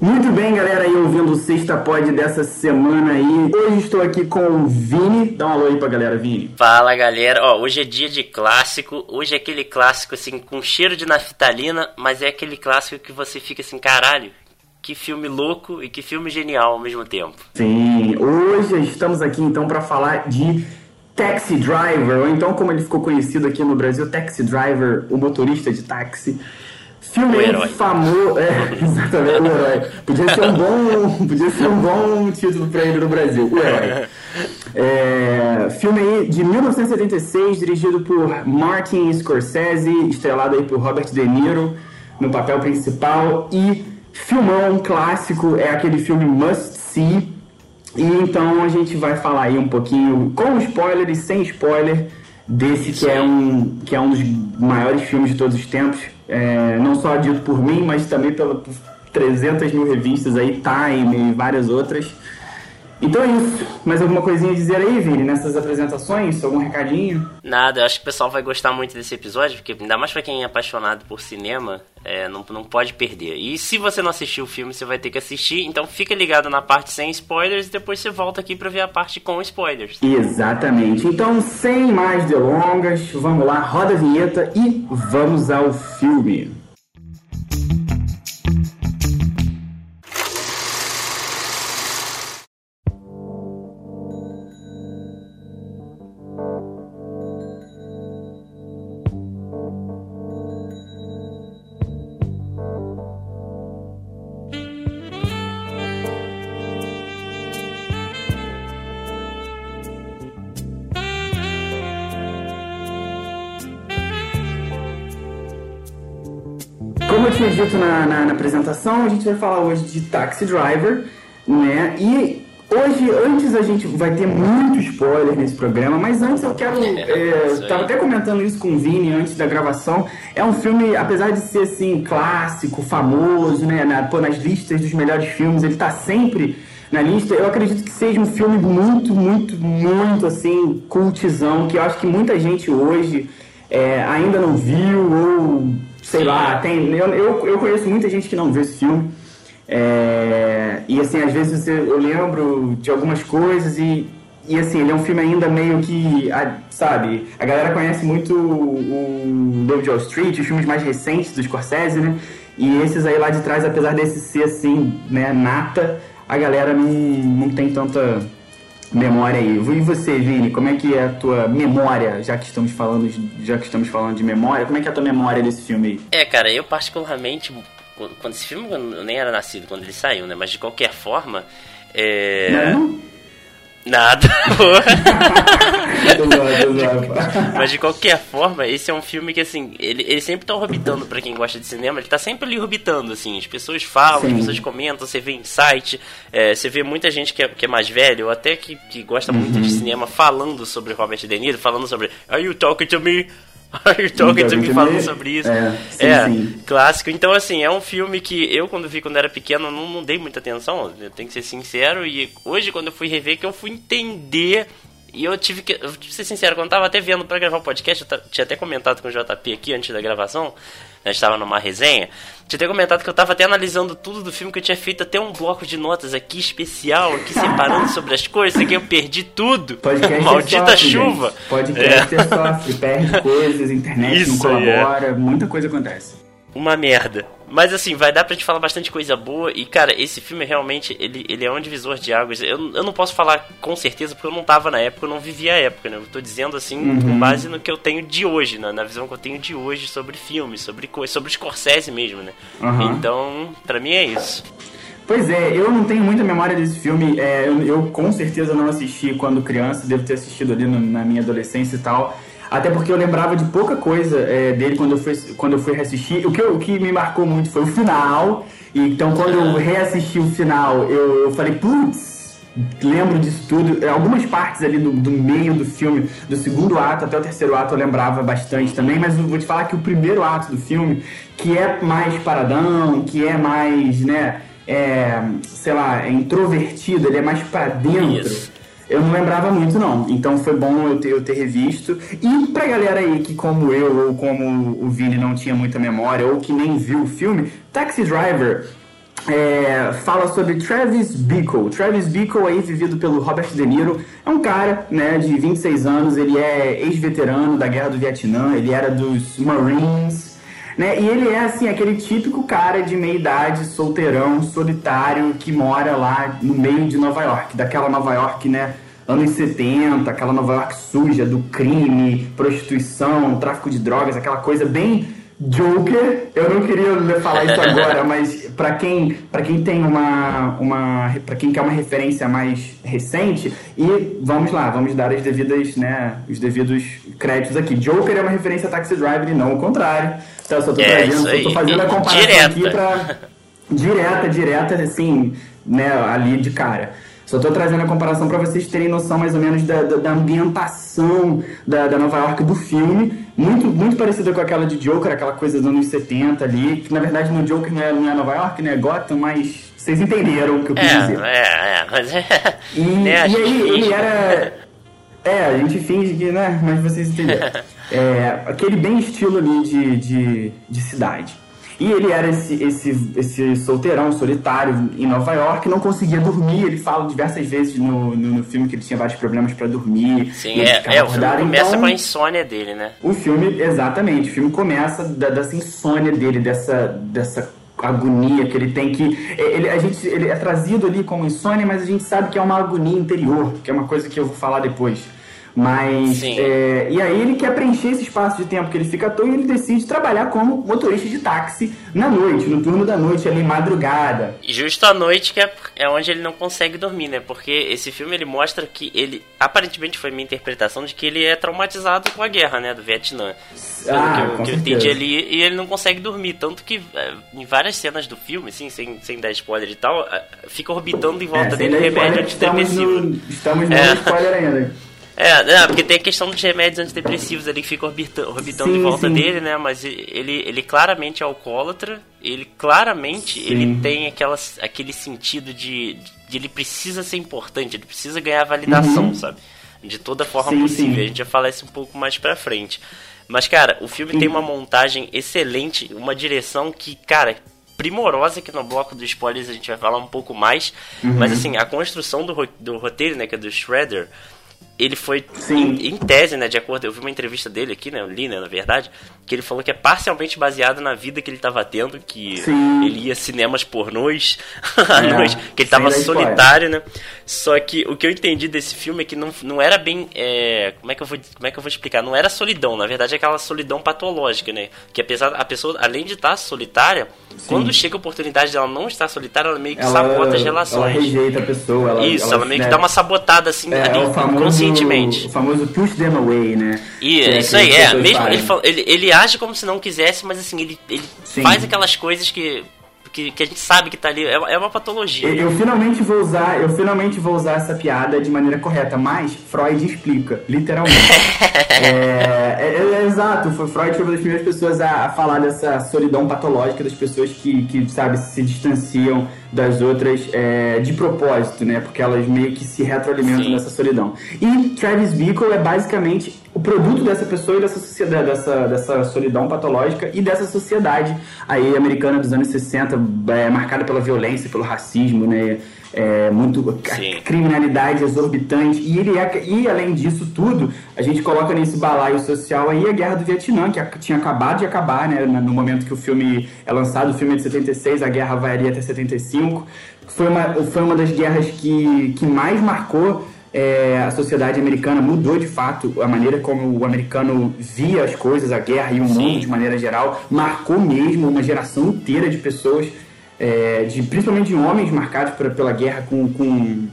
Muito bem, galera, aí ouvindo o Sexta Pod dessa semana aí. Hoje estou aqui com o Vini. Dá um alô aí pra galera, Vini. Fala, galera. Ó, hoje é dia de clássico. Hoje é aquele clássico, assim, com cheiro de naftalina, mas é aquele clássico que você fica assim, caralho, que filme louco e que filme genial ao mesmo tempo. Sim, hoje estamos aqui então para falar de Taxi Driver, ou então como ele ficou conhecido aqui no Brasil, Taxi Driver, o motorista de táxi. Filme famoso. É, exatamente, o herói. Podia ser um bom, podia ser um bom título pra ele no Brasil, o herói. É, filme aí de 1976, dirigido por Martin Scorsese, estrelado aí por Robert De Niro no papel principal e filmão clássico, é aquele filme must see. E então a gente vai falar aí um pouquinho com spoiler e sem spoiler desse que é um que é um dos maiores filmes de todos os tempos, é, não só dito por mim, mas também pela por 300 mil revistas aí, Time e várias outras. Então é isso. Mais alguma coisinha a dizer aí, Vini, nessas apresentações? Algum recadinho? Nada, eu acho que o pessoal vai gostar muito desse episódio, porque ainda mais pra quem é apaixonado por cinema, é, não, não pode perder. E se você não assistiu o filme, você vai ter que assistir, então fica ligado na parte sem spoilers e depois você volta aqui pra ver a parte com spoilers. Exatamente. Então, sem mais delongas, vamos lá, roda a vinheta e vamos ao filme. Tinha dito na, na, na apresentação, a gente vai falar hoje de Taxi Driver, né? E hoje, antes a gente vai ter muito spoiler nesse programa, mas antes eu quero. É, aí. tava até comentando isso com o Vini antes da gravação. É um filme, apesar de ser assim, clássico, famoso, né? Na, pô, nas listas dos melhores filmes, ele tá sempre na lista. Eu acredito que seja um filme muito, muito, muito assim, cultizão, que eu acho que muita gente hoje é, ainda não viu, ou sei lá, tem. Eu, eu, eu conheço muita gente que não viu esse filme. É, e assim, às vezes eu lembro de algumas coisas e, e assim, ele é um filme ainda meio que, sabe, a galera conhece muito o, o David Wall Street, os filmes mais recentes do Scorsese, né? E esses aí lá de trás, apesar desse ser assim, né, nata, a galera não, não tem tanta memória aí. E você, Vini, como é que é a tua memória, já que estamos falando, já que estamos falando de memória, como é que é a tua memória desse filme aí? É, cara, eu particularmente, quando, quando esse filme eu nem era nascido quando ele saiu, né? Mas de qualquer forma, é. Não? Nada. Mas de qualquer forma, esse é um filme que, assim, ele, ele sempre tá orbitando pra quem gosta de cinema, ele tá sempre ali orbitando, assim, as pessoas falam, Sim. as pessoas comentam, você vê em site, é, você vê muita gente que é, que é mais velho, ou até que, que gosta muito Uhum. de cinema, falando sobre Robert De Niro, falando sobre Are you talking to me? Are talking to me? Falando sobre isso. É, sim, É, sim. clássico. Então, assim, é um filme que eu, quando vi quando era pequeno, não, não dei muita atenção, eu tenho que ser sincero. E hoje, quando eu fui rever, que eu fui entender. E eu tive que. Eu tive que ser sincero, quando eu tava até vendo pra gravar o podcast, eu tinha até comentado com o JP aqui antes da gravação. A gente tava numa resenha. Tinha até comentado que eu tava até analisando tudo do filme, que eu tinha feito até um bloco de notas aqui especial, aqui separando sobre as coisas, aqui eu perdi tudo. Podcast Maldita sofre, chuva. gente. Podcast sofre, perde coisas, internet Isso não é. colabora, muita coisa acontece. Uma merda. Mas assim, vai dar pra gente falar bastante coisa boa. E cara, esse filme realmente, ele, ele é um divisor de águas. Eu, eu não posso falar com certeza porque eu não tava na época, eu não vivi a época, né? Eu tô dizendo assim, Uhum. com base no que eu tenho de hoje, na, na visão que eu tenho de hoje sobre filmes, sobre coisas, sobre Scorsese mesmo, né? Aham. Então, pra mim é isso. Pois é, eu não tenho muita memória desse filme. é, eu, eu com certeza não assisti quando criança, devo ter assistido ali no- na minha adolescência e tal. Até porque eu lembrava de pouca coisa é, dele quando eu, fui, quando eu fui reassistir. O que, eu- o que me marcou muito foi o final. Então, quando eu reassisti o final, eu, eu falei, putz, lembro disso tudo. Algumas partes ali do, do meio do filme, do segundo ato até o terceiro ato, eu lembrava bastante também. Mas eu vou te falar que o primeiro ato do filme, que é mais paradão, que é mais, né, é, sei lá, é introvertido, ele é mais pra dentro. Isso. Eu não lembrava muito, não. Então foi bom eu ter, eu ter revisto. E pra galera aí que, como eu, ou como o Vini não tinha muita memória, ou que nem viu o filme, Taxi Driver é, fala sobre Travis Bickle. Travis Bickle aí, vivido pelo Robert De Niro, é um cara né, de 26 anos, ele é ex-veterano da Guerra do Vietnã, ele era dos Marines, né? E ele é assim, aquele típico cara de meia idade, solteirão, solitário, que mora lá no meio de Nova York, daquela Nova York, né? Anos 70, aquela Nova York suja do crime, prostituição, tráfico de drogas, aquela coisa bem Joker, eu não queria falar isso agora, mas para quem, pra quem tem uma, uma para quem quer uma referência mais recente, e vamos lá, vamos dar as devidas, né, os devidos créditos aqui. Joker é uma referência a Taxi Driver e não o contrário. Então eu só tô é, trazendo, só tô fazendo a comparação direta. aqui para direta, direta assim, né, ali de cara. Só estou trazendo a comparação para vocês terem noção mais ou menos da, da, da ambientação da, da, Nova York do filme. Muito, muito parecida com aquela de Joker, aquela coisa dos anos 70 ali. Que na verdade no Joker não é, não é Nova York, né? É Gotham, mas vocês entenderam o que eu quis é, dizer. É, é, mas é. E, é, e aí ele era. É, a gente finge que, né? Mas vocês entenderam. é, aquele bem estilo ali de, de, de cidade. E ele era esse, esse, esse solteirão, solitário, em Nova York, não conseguia dormir. Ele fala diversas vezes no, no, no filme que ele tinha vários problemas para dormir. Sim, é, é, o filme começa então, com a insônia dele, né? O filme, exatamente, o filme começa da, dessa insônia dele, dessa, dessa agonia que ele tem que é, ele, a gente, ele é trazido ali como insônia, mas a gente sabe que é uma agonia interior, que é uma coisa que eu vou falar depois. Mas. É, e aí ele quer preencher esse espaço de tempo que ele fica à toa e ele decide trabalhar como motorista de táxi na noite, no turno da noite, ali madrugada. Justo à noite que é, é onde ele não consegue dormir, né? Porque esse filme ele mostra que ele. Aparentemente foi minha interpretação de que ele é traumatizado com a guerra, né? Do Vietnã. Ah, que, eu, que eu entendi ali, e ele não consegue dormir. Tanto que é, em várias cenas do filme, assim, sem, sem dar spoiler e tal, é, fica orbitando em volta é, dele remédio antidepressivo. Estamos no, estamos no é. spoiler ainda. É, não, porque tem a questão dos remédios antidepressivos ali que ficam orbitando, orbitando sim, em volta sim. dele, né? Mas ele, ele claramente é alcoólatra, ele claramente sim. ele tem aquelas, aquele sentido de, de ele precisa ser importante, ele precisa ganhar validação, uhum. sabe? De toda forma possível. A gente já fala isso um pouco mais pra frente. Mas, cara, o filme tem uma montagem excelente, uma direção que, cara, primorosa aqui no bloco dos spoilers a gente vai falar um pouco mais. Uhum. Mas assim, a construção do, do roteiro, né, que é do Shredder, ele foi em, em, tese, né, de acordo, eu vi uma entrevista dele aqui, né, eu li, né, na verdade, que ele falou que é parcialmente baseado na vida que ele estava tendo, que Sim. ele ia cinemas pornôs à é, noite, que ele estava solitário, né? Só que o que eu entendi desse filme é que não, não era bem, é, como é que eu vou, como é que eu vou explicar? Não era solidão, na verdade é aquela solidão patológica, né? Que apesar a pessoa, além de estar solitária, Sim. quando chega a oportunidade dela não estar solitária, ela meio que ela, sabota as relações. Ela rejeita a pessoa, ela, Isso, ela, ela meio né? que dá uma sabotada assim é, ali, é o famoso, o famoso push them away, né? E é isso aí, é. Mesmo ele, ele, ele age como se não quisesse, mas assim, ele, ele faz aquelas coisas que que, que a gente sabe que tá ali. É, é uma patologia. Eu, eu, finalmente vou usar, eu finalmente vou usar essa piada de maneira correta, mas Freud explica, literalmente. é, é, é, exato, foi Freud foi uma das primeiras pessoas a, a, falar dessa solidão patológica das pessoas que, que sabe, se distanciam das outras é, de propósito, né? Porque elas meio que se retroalimentam Sim. dessa solidão. E Travis Bickle é basicamente o produto dessa pessoa e dessa sociedade, dessa, dessa solidão patológica e dessa sociedade aí americana dos anos 60, é, marcada pela violência, pelo racismo, né? É, muito Sim. criminalidade exorbitante e ele é, e além disso tudo a gente coloca nesse balaio social aí a guerra do Vietnã que tinha acabado de acabar né no momento que o filme é lançado o filme é de 76 a guerra vai ali até 75 foi uma foi uma das guerras que que mais marcou é, a sociedade americana mudou de fato a maneira como o americano via as coisas, a guerra e o Sim. mundo de maneira geral, marcou mesmo uma geração inteira de pessoas, é, de, principalmente de homens marcados por, pela guerra com, com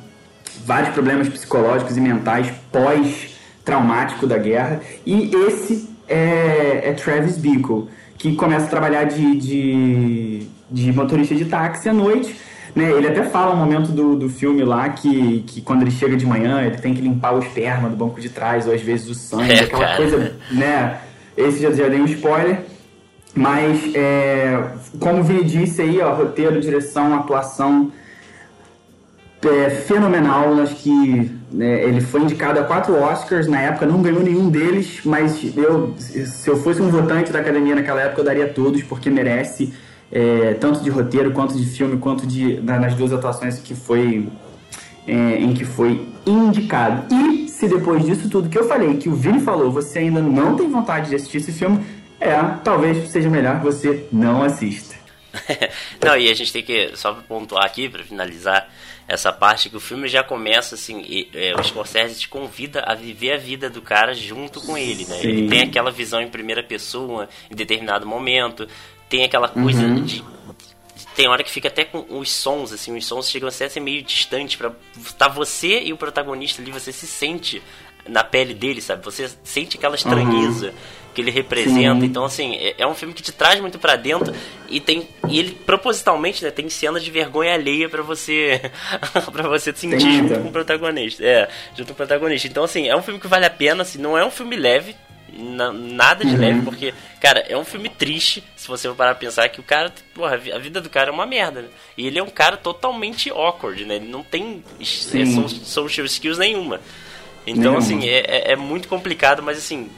vários problemas psicológicos e mentais pós-traumático da guerra. E esse é, é Travis Bickle, que começa a trabalhar de, de, de motorista de táxi à noite né, ele até fala um momento do, do filme lá que, que quando ele chega de manhã ele tem que limpar o esperma do banco de trás, ou às vezes o sangue, é, aquela cara. coisa, né? Esse já, já dei um spoiler. Mas, é, como o Vini disse aí, ó, roteiro, direção, atuação. é, fenomenal. Acho que né, ele foi indicado a quatro Oscars na época, não ganhou nenhum deles, mas eu, se eu fosse um votante da academia naquela época, eu daria todos, porque merece, é, tanto de roteiro, quanto de filme, quanto de, nas duas atuações que foi, é, em que foi indicado. E se depois disso tudo que eu falei, que o Vini falou, você ainda não tem vontade de assistir esse filme, é, talvez seja melhor que você não assista. não, e a gente tem que só pontuar aqui para finalizar essa parte que o filme já começa assim, e, é, o Scorsese te convida a viver a vida do cara junto com ele, né? Sim. Ele tem aquela visão em primeira pessoa em determinado momento, tem aquela coisa uhum. de tem hora que fica até com os sons, assim, os sons chegam a ser meio distantes para tá você e o protagonista ali, você se sente na pele dele, sabe? Você sente aquela estranheza. Uhum que ele representa. Sim. Então, assim, é, é, um filme que te traz muito para dentro e tem e ele propositalmente, né, tem cenas de vergonha alheia para você para você sentir junto com o protagonista. É, junto com o protagonista. Então, assim, é um filme que vale a pena, assim, não é um filme leve, na, nada de uhum. leve, porque, cara, é um filme triste, se você for parar a pensar que o cara, porra, a vida do cara é uma merda, né? E ele é um cara totalmente awkward, né? Ele não tem é, social skills nenhuma. Então, nenhuma. assim, é, é, é muito complicado, mas assim,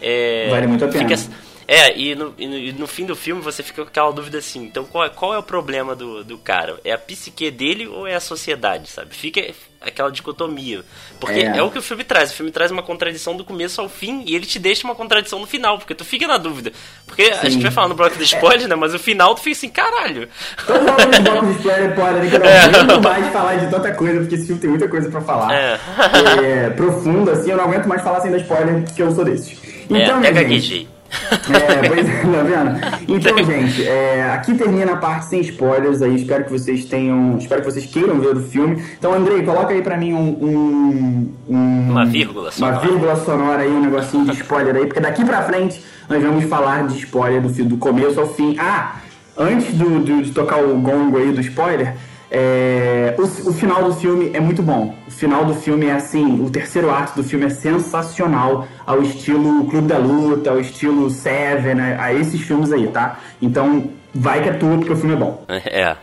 é, vale muito a pena. Fica, é, e no, e no, fim do filme você fica com aquela dúvida assim, então qual, é, qual é o problema do, do cara? É a psique dele ou é a sociedade, sabe? Fica aquela dicotomia. Porque é. é. o que o filme traz. O filme traz uma contradição do começo ao fim e ele te deixa uma contradição no final, porque tu fica na dúvida. Porque Sim. a gente vai falar no bloco de spoiler, né? Mas o final tu fica assim, caralho. Todo mundo no bloco de spoiler pode, né? Que eu não é. mais falar de tanta coisa, porque esse filme tem muita coisa pra falar. É. é profundo, assim, eu não aguento mais falar sem dar spoiler, porque eu sou desses. Então, é, pega gente, é, pois é, tá vendo? Então, gente, é, aqui termina a parte sem spoilers aí. Espero que vocês tenham. Espero que vocês queiram ver o filme. Então, Andrei, coloca aí pra mim um. um, um uma vírgula sonora. Uma vírgula sonora aí, um negocinho de spoiler aí, porque daqui pra frente nós vamos falar de spoiler do, do começo ao fim. Ah! Antes do, do, de tocar o gongo aí do spoiler, é, o, o, final do filme é muito bom. O final do filme é assim, o terceiro ato do filme é sensacional, ao estilo Clube da Luta, ao estilo Seven, a, a esses filmes aí, tá? Então, vai que é tua, porque o filme é bom. É.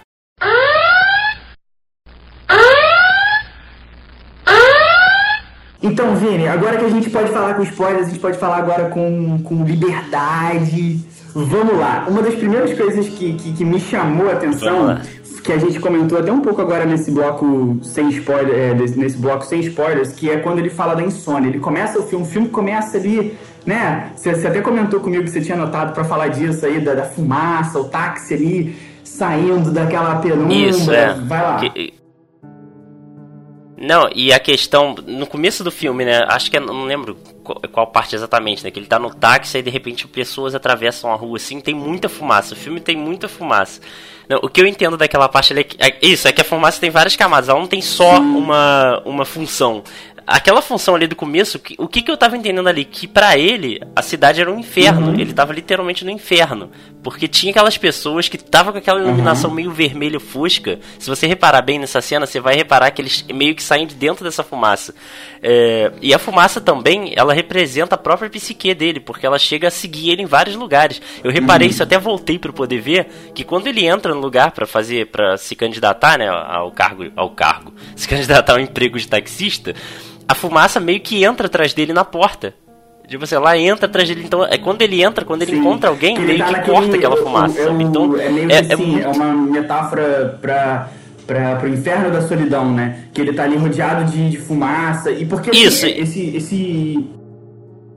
Então, Vini, agora que a gente pode falar com spoilers, a gente pode falar agora com, com liberdade. Vamos lá. Uma das primeiras coisas que, que, que me chamou a atenção que a gente comentou até um pouco agora nesse bloco sem spoiler, é, nesse bloco sem spoilers, que é quando ele fala da insônia. Ele começa o filme, o filme começa ali, né? Você, você até comentou comigo que você tinha anotado para falar disso aí, da, da, fumaça, o táxi ali saindo daquela penumbra. Isso, é. Vai lá. Que... Não, e a questão, no começo do filme, né? Acho que é, não lembro qual, qual, parte exatamente, né? Que ele tá no táxi e de repente pessoas atravessam a rua assim, tem muita fumaça. O filme tem muita fumaça. Não, o que eu entendo daquela parte é, que, é isso, é que a fumaça tem várias camadas, ela não tem só uma, uma função aquela função ali do começo, o que, que eu tava entendendo ali? Que para ele, a cidade era um inferno. Uhum. Ele tava literalmente no inferno. Porque tinha aquelas pessoas que tava com aquela iluminação uhum. meio vermelho fosca. Se você reparar bem nessa cena, você vai reparar que eles meio que saem de dentro dessa fumaça. É, e a fumaça também, ela representa a própria psique dele, porque ela chega a seguir ele em vários lugares. Eu reparei uhum. isso, até voltei para poder ver, que quando ele entra no lugar para fazer, para se candidatar, né, ao cargo, ao cargo, se candidatar ao emprego de taxista, a fumaça meio que entra atrás dele na porta. Tipo assim, ela entra atrás dele, então é quando ele entra, quando ele Sim, encontra alguém, que meio tá que naquele, corta aquela fumaça. É, então, é meio é, é assim, é, muito... é uma metáfora pra para pro inferno da solidão, né? Que ele tá ali rodeado de, de fumaça e porque assim, Isso. esse esse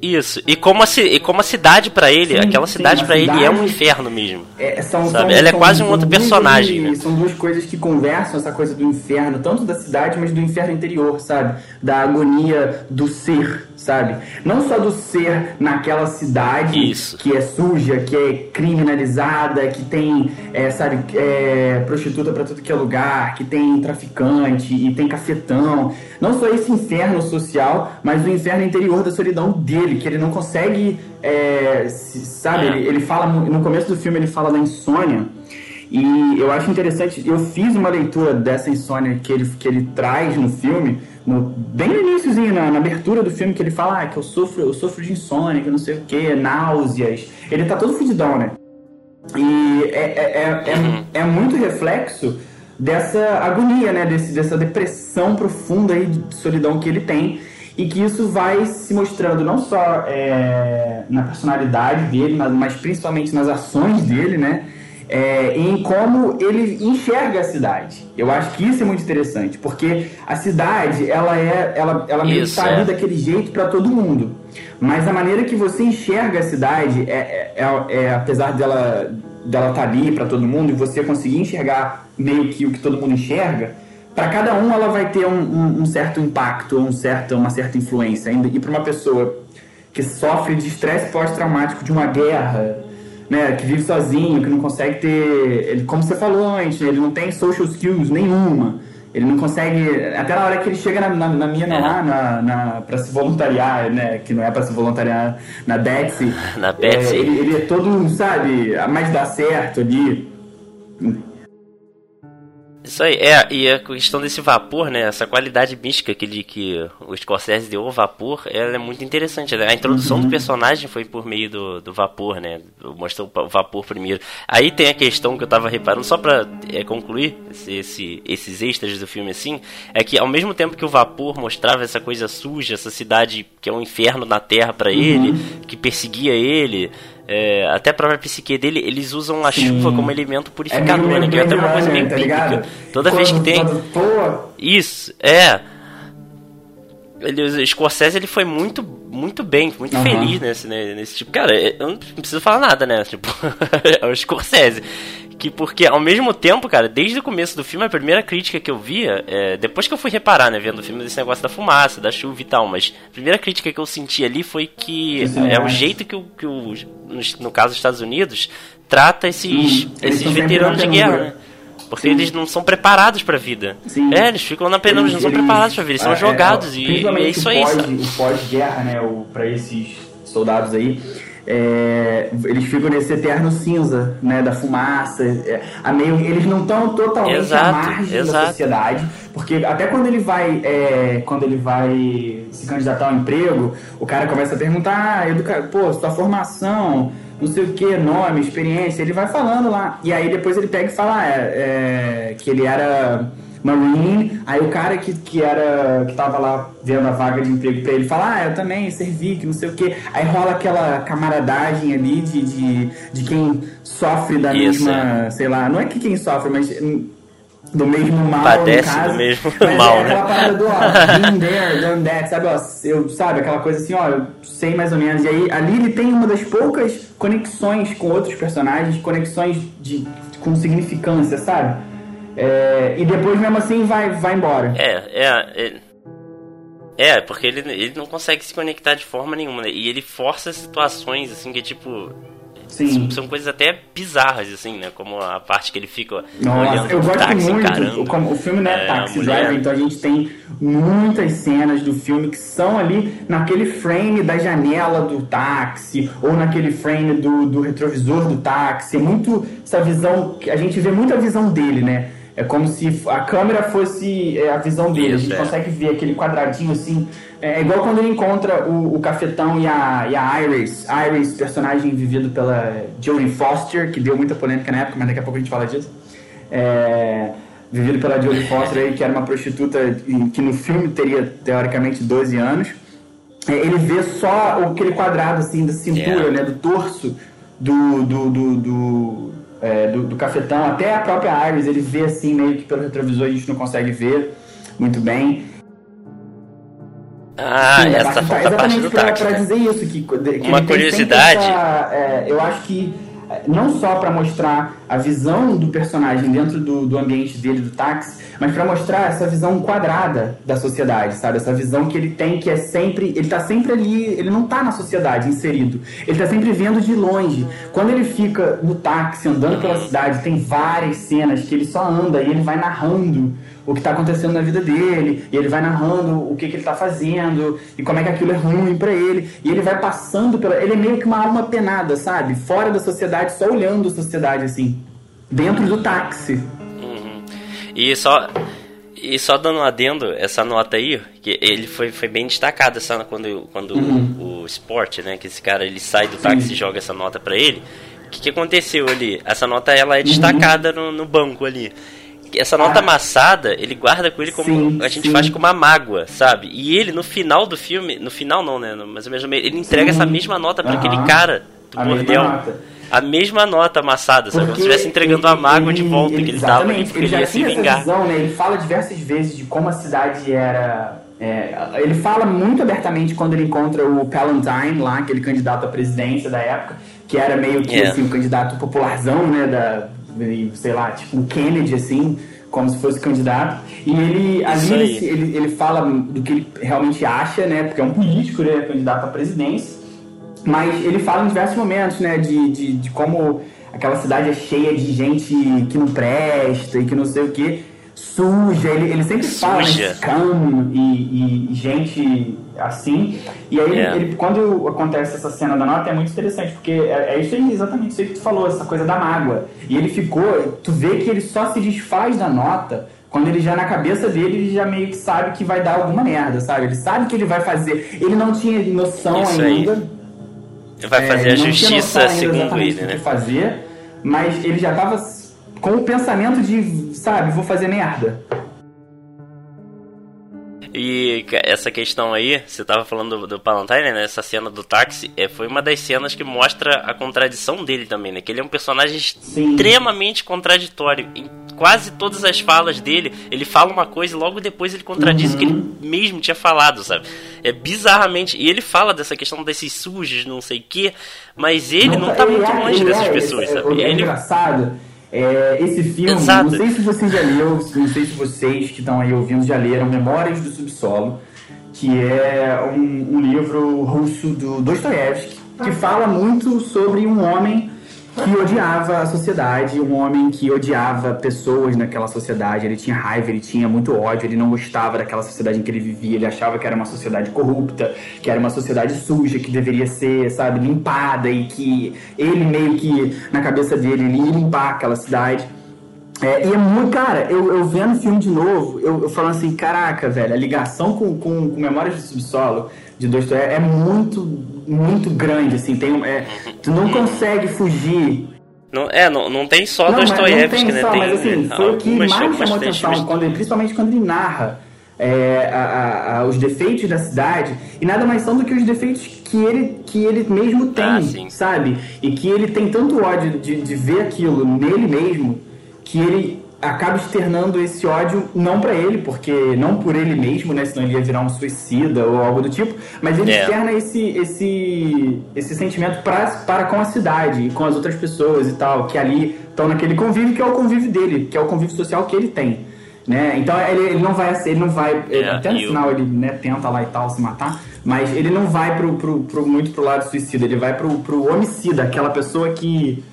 isso. E como a, e como a cidade para ele, sim, aquela cidade para ele é um inferno mesmo. É, são, sabe? São, Ela é quase um outro personagem. né? São duas coisas que conversam essa coisa do inferno, tanto da cidade, mas do inferno interior, sabe? Da agonia do ser, sabe? Não só do ser naquela cidade Isso. que é suja, que é criminalizada, que tem, é, sabe, é, prostituta para tudo que é lugar, que tem traficante e tem cafetão. Não só esse inferno social, mas o inferno interior da solidão dele, que ele não consegue, é, sabe? Ele, ele fala no começo do filme ele fala da insônia. E eu acho interessante, eu fiz uma leitura dessa insônia que ele, que ele traz no filme, no, bem no iníciozinho, na, na, abertura do filme, que ele fala ah, que eu sofro, eu sofro de insônia, que não sei o que, náuseas. Ele tá todo fudidão, né? E é, é, é, é, uhum. é muito reflexo dessa agonia, né? Desse, dessa depressão profunda aí de solidão que ele tem e que isso vai se mostrando não só é, na personalidade dele, mas principalmente nas ações dele, né? É, em como ele enxerga a cidade. Eu acho que isso é muito interessante, porque a cidade ela é ela, ela meio que está é. ali daquele jeito para todo mundo, mas a maneira que você enxerga a cidade é, é, é, é apesar dela dela estar tá ali para todo mundo e você conseguir enxergar meio que o que todo mundo enxerga, para cada um ela vai ter um, um, um, certo impacto, um certo, uma certa influência. E para uma pessoa que sofre de estresse pós-traumático de uma guerra, né, que vive sozinho, que não consegue ter, ele, como você falou antes, ele não tem social skills nenhuma. Ele não consegue. Até na hora que ele chega na, na, na minha é. lá, na, na, pra se voluntariar, né? Que não é pra se voluntariar na Betsy. Na Betsy. É, ele, ele, é todo, sabe, a mais dá certo ali. Isso aí, é, e a questão desse vapor, né, essa qualidade mística que, ele, que o Scorsese deu ao vapor, ela é muito interessante, né? A introdução uhum. do personagem foi por meio do, do vapor, né, mostrou o vapor primeiro. Aí tem a questão que eu tava reparando, só pra é, concluir esse, esse, esses extras do filme assim, é que ao mesmo tempo que o vapor mostrava essa coisa suja, essa cidade que é um inferno na terra para uhum. ele, que perseguia ele, é, até a própria psique dele, eles usam a Sim. chuva como elemento purificador, é né? Que é até uma coisa meio tá bíblica. Toda quando, vez que tem. Isso, é. Ele, o Scorsese ele foi muito, muito bem, muito uhum. feliz nesse, né, nesse tipo. Cara, eu não preciso falar nada, né? Tipo, é o Scorsese que porque ao mesmo tempo, cara, desde o começo do filme, a primeira crítica que eu via, é, depois que eu fui reparar, né, vendo o filme desse negócio da fumaça, da chuva e tal, mas a primeira crítica que eu senti ali foi que é, é o jeito que o, que o no, no caso dos Estados Unidos, trata esses, hum, esses veteranos de guerra, né? Porque Sim. eles não são preparados para a vida. Sim. É, eles ficam na pena, eles, não são preparados para a vida, eles são é, jogados é, e, é isso aí. O pós-guerra, né, para esses soldados aí, é, eles ficam nesse eterno cinza, né, da fumaça. É, a meio, eles não estão totalmente exato, à margem exato. da sociedade, porque até quando ele vai, é, quando ele vai se candidatar ao emprego, o cara começa a perguntar, ah, educa, pô, sua formação, não sei o que, nome, experiência, ele vai falando lá. E aí depois ele pega e fala ah, é, é, que ele era Marine. Aí o cara que, que era que tava lá vendo a vaga de emprego pra ele fala, ah, eu também servi, que não sei o que. Aí rola aquela camaradagem ali de, de, de quem sofre da Isso, mesma, é. sei lá, não é que quem sofre, mas do mesmo mal, Padece caso, do mesmo mas mal, é aquela né? parada do, ó, been there, done that, sabe, ó, eu, sabe, aquela coisa assim, ó, eu sei mais ou menos, e aí ali ele tem uma das poucas conexões com outros personagens, conexões de, com significância, sabe? É, e depois mesmo assim vai, vai embora. É, é, é. É, porque ele, ele não consegue se conectar de forma nenhuma, né? E ele força situações, assim, que é tipo. Sim. São coisas até bizarras, assim, né? Como a parte que ele fica Nossa, olhando eu gosto táxi, muito. Como, o filme não é, é Taxi Driver, então a gente tem muitas cenas do filme que são ali naquele frame da janela do táxi, ou naquele frame do, do retrovisor do táxi. É muito essa visão, a gente vê muita visão dele, né? É como se a câmera fosse é, a visão dele. Isso, a gente é. consegue ver aquele quadradinho assim. É, é igual quando ele encontra o, o cafetão e a, e a Iris. Iris, personagem vivido pela Jodie Foster, que deu muita polêmica na época, mas daqui a pouco a gente fala disso. É, vivido pela Jodie Foster, aí, que era uma prostituta que no filme teria teoricamente 12 anos. É, ele vê só aquele quadrado assim da cintura, né, do torso do, do, do, do é, do, do, cafetão, até a própria Iris, ele vê assim, meio que pelo retrovisor a gente não consegue ver muito bem. Ah, Sim, essa parte, tá, exatamente para né? dizer isso que, que uma curiosidade. Essa, é, eu acho que não só para mostrar a visão do personagem dentro do, do ambiente dele, do táxi, mas para mostrar essa visão quadrada da sociedade, sabe? Essa visão que ele tem que é sempre. Ele tá sempre ali, ele não tá na sociedade inserido. Ele tá sempre vendo de longe. Quando ele fica no táxi, andando pela cidade, tem várias cenas que ele só anda e ele vai narrando o que está acontecendo na vida dele, e ele vai narrando o que, que ele está fazendo, e como é que aquilo é ruim para ele, e ele vai passando pela. Ele é meio que uma alma penada, sabe? Fora da sociedade, só olhando a sociedade assim, dentro do táxi. Uhum. E só. E só dando um adendo, essa nota aí, que ele foi, foi bem destacada essa, quando, quando uhum. o, o Sport, né? Que esse cara ele sai do táxi Sim. e joga essa nota para ele. O que, que aconteceu ali? Essa nota ela é uhum. destacada uhum. no, no banco ali essa nota ah. amassada, ele guarda com ele como sim, a gente sim. faz com uma mágoa, sabe? E ele, no final do filme, no final não, né? Mas mesmo ele entrega sim. essa mesma nota para aquele cara do a bordel. A mesma nota amassada, sabe? Como se estivesse entregando a mágoa ele, de volta ele, que ele estava porque ele, ele ia se vingar. Visão, né? Ele fala diversas vezes de como a cidade era é, ele fala muito abertamente quando ele encontra o Palantine lá, aquele candidato à presidência da época, que era meio que yeah. assim, um candidato popularzão, né, da, sei lá, tipo um Kennedy, assim, como se fosse candidato. E ele, ali, ele, ele, ele fala do que ele realmente acha, né, porque é um político, né, candidato à presidência, mas ele fala em diversos momentos, né, de, de, de como aquela cidade é cheia de gente que não presta e que não sei o quê suja, ele, ele sempre suja. fala né, scam e, e, gente assim. E aí, yeah. ele, quando acontece essa cena da nota, é muito interessante, porque é, é isso aí, exatamente isso aí que tu falou, essa coisa da mágoa. E ele ficou, tu vê que ele só se desfaz da nota quando ele já na cabeça dele, ele já meio que sabe que vai dar alguma merda, sabe? Ele sabe que ele vai fazer. Ele não tinha noção isso ainda. Aí. Vai fazer é, a justiça segundo ele, né? fazer, mas ele já tava com o pensamento de, sabe, vou fazer merda. E essa questão aí, você tava falando do, do Palantine, né? Essa cena do táxi, é, foi uma das cenas que mostra a contradição dele também, né? Que ele é um personagem Sim. extremamente contraditório. Em quase todas as falas dele, ele fala uma coisa e logo depois ele contradiz uhum. o que ele uhum. mesmo tinha falado, sabe? É bizarramente. E ele fala dessa questão desses sujos, não sei o quê, mas ele não, não tá muito é, longe dessas é, pessoas, é, sabe? É, é ele... é, esse filme, Exato. não sei se vocês já leram, não sei se vocês que estão aí ouvindo já leram Memórias do Subsolo, que é um, um livro russo do Dostoiévski, que fala muito sobre um homem que odiava a sociedade, um homem que odiava pessoas naquela sociedade. Ele tinha raiva, ele tinha muito ódio, ele não gostava daquela sociedade em que ele vivia, ele achava que era uma sociedade corrupta, que era uma sociedade suja, que deveria ser, sabe, limpada e que ele meio que, na cabeça dele, ele ia limpar aquela cidade. É, e é muito, cara, eu, eu vendo o filme de novo, eu, eu falando assim, caraca, velho, a ligação com, com, com Memórias do Subsolo de Dostoiévski é muito, muito grande, assim, tem, é, tu não consegue fugir não, é, não, não tem só não, Dostoiévski, né? Só, tem, mas assim, foi o que mais chamou atenção, quando, principalmente quando ele narra é, a, a, a, os defeitos da cidade, e nada mais são do que os defeitos que ele, que ele mesmo tem, ah, sabe? E que ele tem tanto ódio de, de ver aquilo nele mesmo, que ele acaba externando esse ódio não para ele, porque não por ele mesmo, né, senão ele ia virar um suicida ou algo do tipo, mas ele é. externa esse esse esse sentimento pra, para com a cidade e com as outras pessoas e tal, que ali estão naquele convívio que é o convívio dele, que é o convívio social que ele tem. Né? Então ele, ele não vai ele não vai é, até no final ele né, tenta lá e tal se matar mas ele não vai pro, pro, pro muito pro lado suicida ele vai pro, pro homicida aquela pessoa que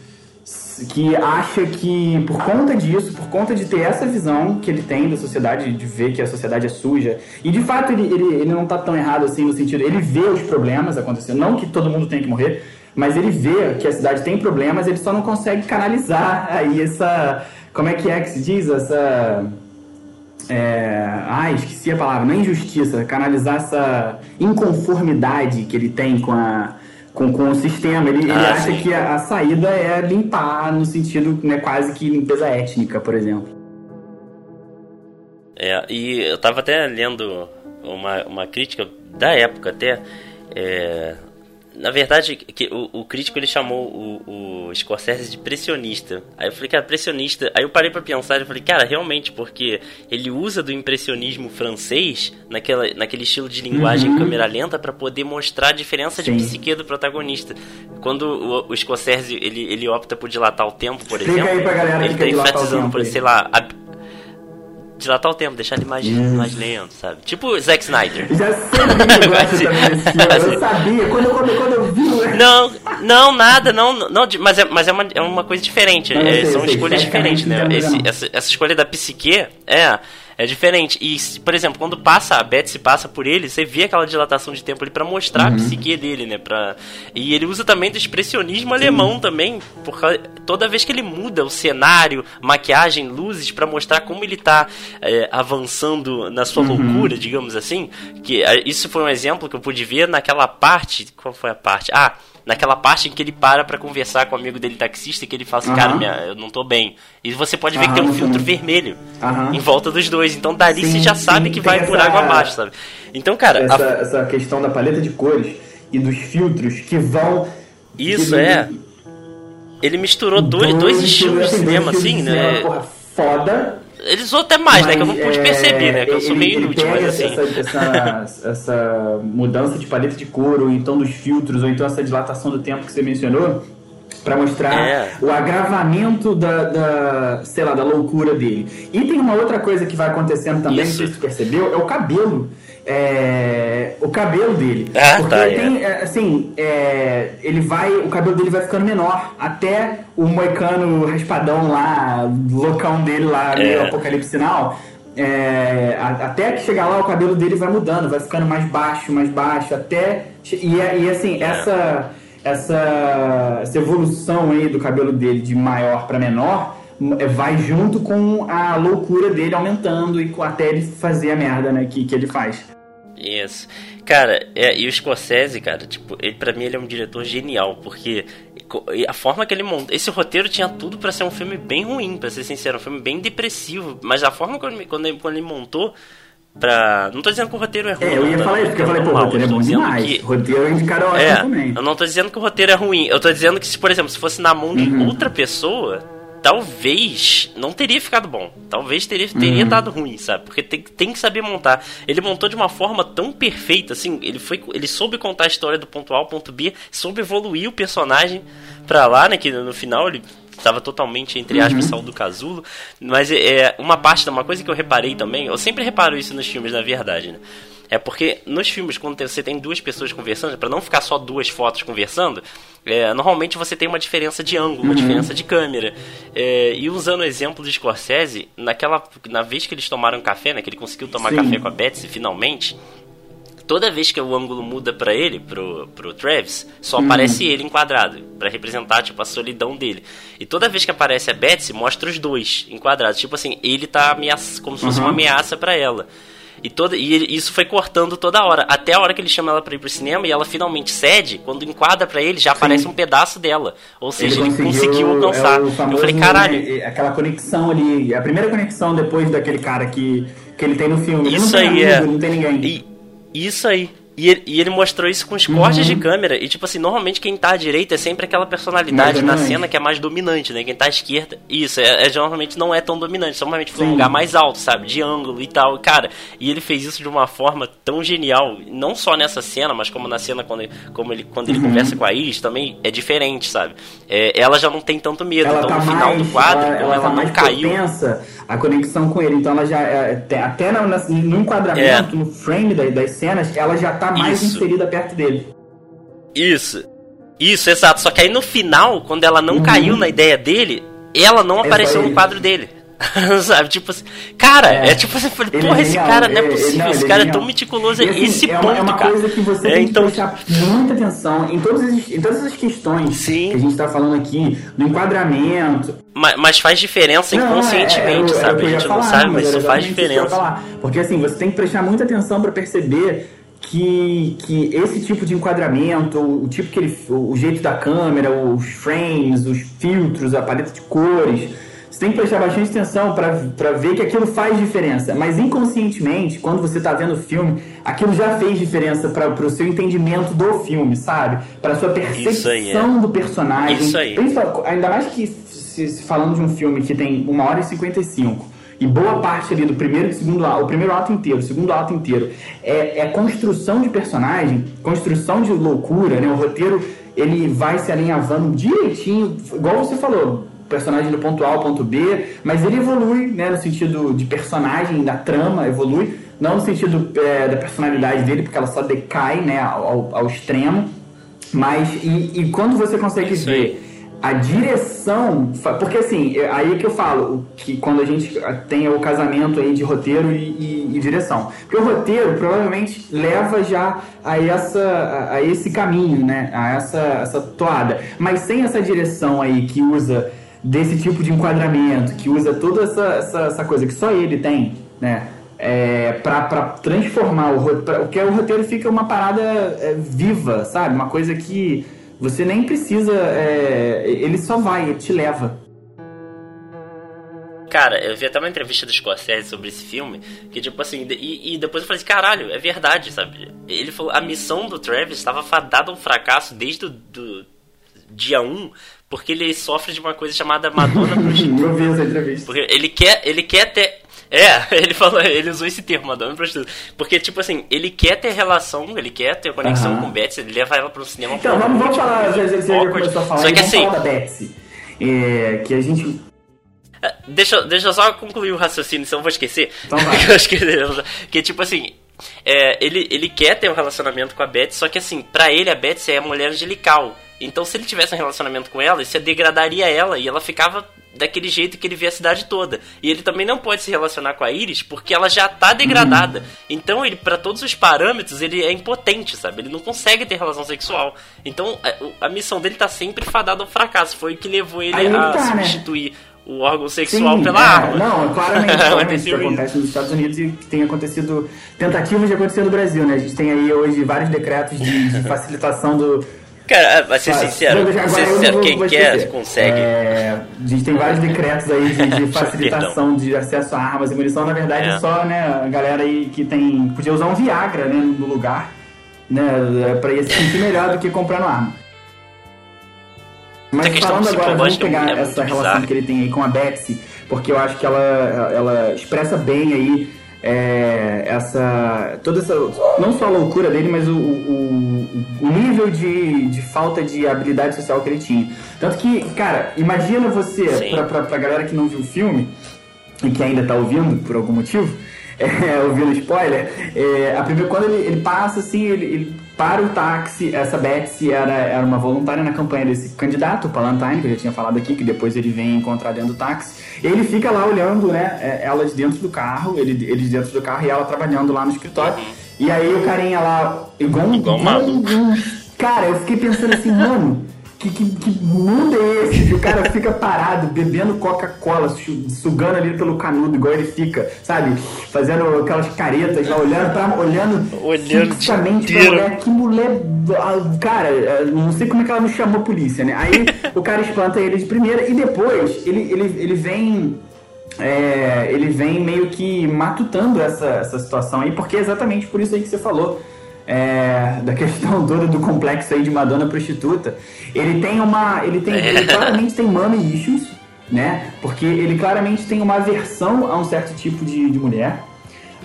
que acha que por conta disso, por conta de ter essa visão que ele tem da sociedade, de ver que a sociedade é suja, e de fato ele, ele, ele não está tão errado assim no sentido, ele vê os problemas acontecendo, não que todo mundo tem que morrer, mas ele vê que a cidade tem problemas, ele só não consegue canalizar aí essa, como é que é que se diz, essa... É, ah, esqueci a palavra, não é injustiça, canalizar essa inconformidade que ele tem com a, com, com o sistema. Ele, ah, ele acha que a, a, saída é limpar no sentido né, quase que limpeza étnica, por exemplo. É, e eu tava até lendo uma, uma crítica da época até. É, na verdade, que o, o, crítico ele chamou o, o Scorsese de pressionista. Aí eu falei, cara, pressionista. Aí eu parei para pensar e falei, cara, realmente, porque ele usa do impressionismo francês naquela, naquele estilo de linguagem uhum. câmera lenta para poder mostrar a diferença Sim. de psique do protagonista. Quando o, o Scorsese ele, ele opta por dilatar o tempo, por exemplo, ele tá enfatizando, por, sei lá, a, dilatar o tempo, deixar ele mais, mais lento, sabe? Tipo Zack Snyder. Já sabia que eu também sabia, quando eu, quando, quando eu vi... Não, não, nada, não, não mas, é, mas é, uma, é uma coisa diferente. Não, é, sei, são sei, escolhas diferentes, né? Esse, essa, essa escolha da psique é é diferente. E, por exemplo, quando passa, a Beth se passa por ele, você vê aquela dilatação de tempo ali para mostrar uhum. a psique dele, né? Pra... E ele usa também do expressionismo Sim. alemão também, porque toda vez que ele muda o cenário, maquiagem, luzes, para mostrar como ele tá é, avançando na sua uhum. loucura, digamos assim. Que é, isso foi um exemplo que eu pude ver naquela parte. Qual foi a parte? Ah naquela parte em que ele para pra conversar com o amigo dele taxista, que ele fala assim, cara, minha, eu não tô bem. E você pode ver que tem um filtro vermelho em volta dos dois. Então dali sim, você já sim, sabe que vai por água abaixo, sabe? Então, cara. Essa, a... essa questão da paleta de cores e dos filtros que vão. Isso, que é. Ele misturou dois, dois estilos de cinema, assim, né? Porra, foda ele usou até mais, mas, né? Que eu não pude é, perceber, né? Que eu sou meio inútil, mas assim. Essa, essa, essa, mudança de paleta de cor, ou então dos filtros, ou então essa dilatação do tempo que você mencionou, para mostrar é. o agravamento da, da, sei lá, da loucura dele. E tem uma outra coisa que vai acontecendo também, Isso. que você percebeu, é o cabelo é, o cabelo dele. Ah, Porque tá, tem, é. assim, é, ele vai, o cabelo dele vai ficando menor, até o moicano raspadão lá, loucão dele lá, meio apocalipse sinal. É, até que chegar lá o cabelo dele vai mudando, vai ficando mais baixo, mais baixo, até e, e assim essa essa essa evolução aí do cabelo dele de maior para menor é, vai junto com a loucura dele aumentando e até ele fazer a merda, né, que, que ele faz. Isso. Cara, é, e o Scorsese, cara, tipo, ele, pra mim ele é um diretor genial, porque a forma que ele montou. Esse roteiro tinha tudo para ser um filme bem ruim, para ser sincero, um filme bem depressivo, mas a forma quando, quando, ele, quando ele montou. Pra... Não tô dizendo que o roteiro é ruim. É, eu ia falar isso, porque eu falei, pô, o roteiro é bom demais. Que... Roteiro é indicado é, também. Eu não tô dizendo que o roteiro é ruim. Eu tô dizendo que, se, por exemplo, se fosse na mão de uhum. outra pessoa, talvez não teria ficado bom. Talvez teria, teria uhum. dado ruim, sabe? Porque tem, tem que saber montar. Ele montou de uma forma tão perfeita, assim, ele foi ele soube contar a história do ponto A ao ponto B, soube evoluir o personagem pra lá, né? Que no final ele estava totalmente, entre aspas, uhum. saiu do casulo. Mas é uma parte, uma coisa que eu reparei também, eu sempre reparo isso nos filmes, na verdade, né? É porque nos filmes, quando você tem duas pessoas conversando, para não ficar só duas fotos conversando, é, normalmente você tem uma diferença de ângulo, uma uhum. diferença de câmera. É, e usando o exemplo do Scorsese, naquela, na vez que eles tomaram café, né, que ele conseguiu tomar Sim. café com a Betsy finalmente, toda vez que o ângulo muda para ele, pro, pro Travis, só uhum. aparece ele enquadrado, para representar, tipo, a solidão dele. E toda vez que aparece a Betsy, mostra os dois enquadrados. Tipo assim, ele tá ameaça, como se fosse uhum. uma ameaça para ela. E, toda, e isso foi cortando toda hora. Até a hora que ele chama ela pra ir pro cinema e ela finalmente cede, quando enquadra para ele, já Sim. aparece um pedaço dela. Ou seja, ele, ele conseguiu, alcançar. É famoso, eu falei, caralho. Né, aquela conexão ali, a primeira conexão depois daquele cara que, que ele tem no filme. Isso aí amigo, é. Não tem ninguém. E, isso aí. E ele, e ele, mostrou isso com os cortes uhum. de câmera. E, tipo assim, normalmente quem tá à direita é sempre aquela personalidade na cena que é mais dominante, né? Quem tá à esquerda, isso, é, é normalmente não é tão dominante. Normalmente foi um lugar mais alto, sabe? De ângulo e tal. Cara, e ele fez isso de uma forma tão genial. Não só nessa cena, mas como na cena quando ele, como ele, quando ele uhum. conversa com a Iris, também é diferente, sabe? É, ela já não tem tanto medo. Ela então, tá no final mais, do quadro, ela, ela, ela tá não caiu. Propensa a conexão com ele. Então ela já. É, até no, enquadramento, é. no frame das, das, cenas, ela já tá mais Isso. inserida perto dele. Isso. Isso, exato. Só que aí no final, quando ela não uhum. caiu na ideia dele, ela não apareceu no quadro dele. Sabe? Tipo assim. Cara, é, é tipo assim, porra, é esse cara não é possível. Não, esse cara é, é tão meticuloso. assim, esse é ponto, uma, é uma cara. coisa que você é, tem então... que prestar muita atenção em todas, as, em todas as questões Sim. que a gente tá falando aqui, no enquadramento. Mas, mas faz diferença não, inconscientemente, sabe? a gente falar, não sabe, mas isso faz diferença. Porque assim, você tem que prestar muita atenção para perceber que, que esse tipo de enquadramento, o, tipo que ele, o jeito da câmera, os frames, os filtros, a paleta de cores tem que prestar bastante atenção para ver que aquilo faz diferença. Mas inconscientemente, quando você está vendo o filme, aquilo já fez diferença para o seu entendimento do filme, sabe? Para sua percepção aí, é. do personagem. Isso aí. Ainda mais que se, se falando de um filme que tem 1 hora e 55 e boa parte ali do primeiro e segundo ato, o primeiro ato inteiro, o segundo ato inteiro, é, é construção de personagem, construção de loucura, né? O roteiro ele vai se alinhavando direitinho, igual você falou, personagem do ponto A ao ponto B, mas ele evolui, né, no sentido de personagem, da trama, evolui, não no sentido é, da personalidade dele, porque ela só decai, né, ao, ao extremo, mas e, e quando você consegue ver a direção, porque assim, é aí que eu falo que quando a gente tem o casamento aí de roteiro e, e, e, direção, porque o roteiro provavelmente leva já a essa a esse caminho, né, a essa essa toada, mas sem essa direção aí que usa desse tipo de enquadramento, que usa toda essa, essa, essa coisa que só ele tem, né? É, para transformar o roteiro, que o roteiro fica uma parada é, viva, sabe? Uma coisa que Você nem precisa. É, ele só vai, ele te leva. Cara, eu vi até uma entrevista do Scorsese sobre esse filme, que tipo assim, e, e, depois eu falei assim, caralho, é verdade, sabe? Ele falou, a missão do Travis estava fadada a um fracasso desde o do dia 1, porque ele sofre de uma coisa chamada Madonna prostituta. eu vi essa entrevista. Porque ele quer, ele quer ter... É, ele falou, ele usou esse termo, Madonna prostituta. Porque, tipo assim, ele quer ter relação, ele quer ter conexão com Betsy, ele leva ela pro cinema. Então, vamos, vamos falar, já, já, já começou a falar, Só que assim, da Betsy. É, que a gente é, deixa, deixa eu só concluir o raciocínio, senão eu vou esquecer. Então vai. que tipo assim, é, ele, ele quer ter um relacionamento com a Betsy, só que assim, pra ele a Betsy é a mulher angelical. Então se ele tivesse um relacionamento com ela, isso degradaria ela e ela ficava daquele jeito que ele vê a cidade toda. E ele também não pode se relacionar com a Iris porque ela já tá degradada. Uhum. Então ele, para todos os parâmetros, ele é impotente, sabe? Ele não consegue ter relação sexual. Então a, a missão dele tá sempre fadada ao fracasso. Foi o que levou ele Aí a tá, né? substituir né? o órgão sexual Sim, pela é, arma. Não, claramente, claramente que acontece nos Estados Unidos e que tem acontecido tentativas de acontecer no Brasil, né? A gente tem aí hoje vários decretos de, de facilitação do Cara, vai ser sincero, agora ser sincero vou, quem quer consegue. É, a gente tem vários decretos aí de, de facilitação de acesso a armas e munição. Na verdade, é. só né, a galera aí que tem. Podia usar um Viagra né, no lugar, né? Pra ir se sentir melhor do que comprando arma. Mas falando agora, vamos pegar é essa relação bizarro. que ele tem aí com a Betsy, porque eu acho que ela, ela expressa bem aí é, essa toda essa não só a loucura dele mas o, o, o, nível de, de falta de habilidade social que ele tinha. Tanto que cara imagina você pra, pra, pra galera que não viu o filme e que ainda tá ouvindo por algum motivo é, ouvindo spoiler é, a primeira quando ele, ele passa assim ele, ele para o táxi, essa Betsy era, era uma voluntária na campanha desse candidato, o Palantine, que eu já tinha falado aqui, que depois ele vem encontrar dentro do táxi. Ele fica lá olhando, né, é, ela de dentro do carro, ele, ele de dentro do carro e ela trabalhando lá no escritório. E aí o carinha lá, igual um. Igual um Cara, eu fiquei pensando assim, mano que, que, que, mundo é esse que o cara fica parado, bebendo Coca-Cola, sugando ali pelo canudo, igual ele fica, sabe? Fazendo aquelas caretas lá, olhando, pra, olhando, olhando fixamente pra mulher. Que mulher. Ah, cara, eh, não sei como é que ela não chamou a polícia, né? Aí o cara espanta ele de primeira e depois ele, ele, ele vem. É, ele vem meio que matutando essa, essa situação aí, porque é exatamente por isso aí que você falou é, da questão toda do complexo aí de Madonna prostituta, ele tem uma. Ele tem. Ele claramente tem mommy issues, né? Porque ele claramente tem uma aversão a um certo tipo de, de mulher,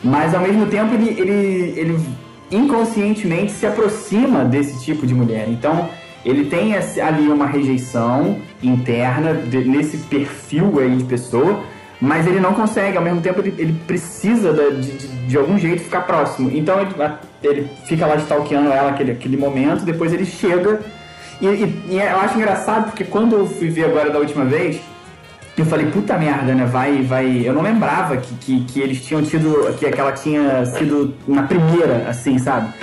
mas ao mesmo tempo ele, ele, ele inconscientemente se aproxima desse tipo de mulher. Então ele tem ali uma rejeição interna nesse perfil aí de pessoa mas ele não consegue, ao mesmo tempo ele, ele precisa de, de, de, algum jeito ficar próximo. Então ele, ele fica lá stalkeando ela aquele, aquele momento, depois ele chega. E, e, e, eu acho engraçado porque quando eu fui ver agora da última vez, eu falei, puta merda, né? Vai, vai. Eu não lembrava que, que, que eles tinham tido. que aquela tinha sido na primeira, assim, sabe?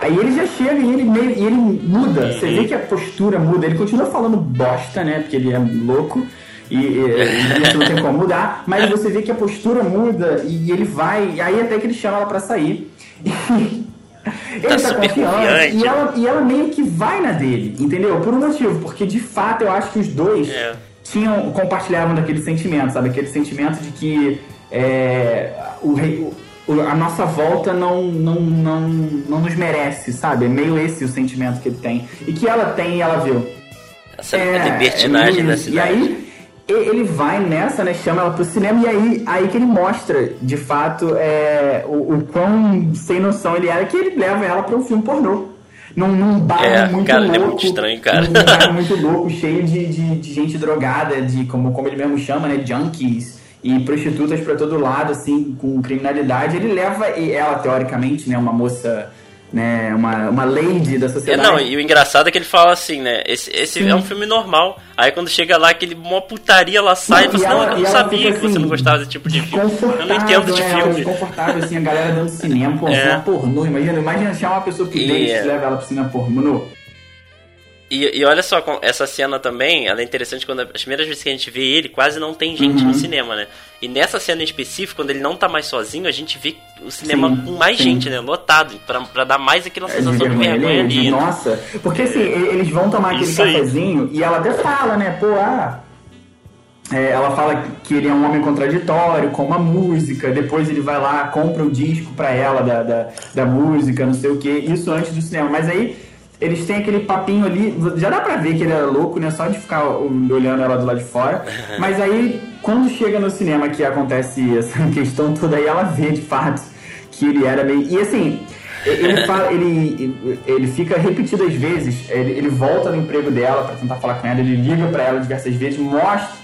Aí ele já chega e ele meio. e ele muda. Você vê que a postura muda. Ele continua falando bosta, né? Porque ele é louco e, e, isso não tem como mudar, mas você vê que a postura muda e ele vai, e aí até que ele chama ela para sair. ele tá, tá confiante e ela, e ela meio que vai na dele, entendeu? Por um motivo, porque de fato eu acho que os dois é. tinham, compartilhavam daquele sentimento, sabe? Aquele sentimento de que é, o, o, a nossa volta não, não, não, não nos merece, sabe? É meio esse o sentimento que ele tem. E que ela tem e ela viu. Essa é, libertinagem é, da cidade. E aí, ele vai nessa, né? Chama ela pro cinema e aí, aí que ele mostra, de fato, é, o, o quão sem noção ele era que ele leva ela para um filme pornô. Num, num bar é, muito cara, louco. é muito estranho, cara. Num bar muito louco, cheio de, de, de, gente drogada, de como, como ele mesmo chama, né? Junkies e prostitutas para todo lado, assim, com criminalidade. Ele leva ela, teoricamente, né? Uma moça né, uma, uma lady da sociedade. É, não, e o engraçado é que ele fala assim, né, esse, esse é um filme normal, aí quando chega lá, aquele uma putaria, ela sai não, e fala assim, não, eu não sabia que assim, você não gostava desse tipo de filme, eu não entendo de é, filme. Desconfortável, assim, a galera dando cinema, pô, é. cinema pornô, imagina, imagina achar uma pessoa que e, é. leva ela pro cinema pornô. E, e olha só, essa cena também, ela é interessante quando as primeiras vezes que a gente vê ele, quase não tem gente uhum. no cinema, né? E nessa cena em específico, quando ele não tá mais sozinho, a gente vê o cinema sim, com mais sim. gente, né? Lotado, pra, pra dar mais aquela é, sensação de vergonha ali. Né? Nossa, porque assim, eles vão tomar aquele Isso cafezinho aí. e ela até fala, né? Pô, ah, é, ela fala que ele é um homem contraditório, com uma música, depois ele vai lá, compra o disco pra ela da, da, da música, não sei o que, isso antes do cinema. Mas aí eles têm aquele papinho ali, já dá pra ver que ele era louco, né? Só de ficar olhando ela do lado de fora. Mas aí, quando chega no cinema que acontece essa questão toda, aí ela vê de fato que ele era meio. E assim, ele, fala, ele, ele fica repetidas vezes, ele, ele volta no emprego dela para tentar falar com ela, ele liga para ela diversas vezes, mostra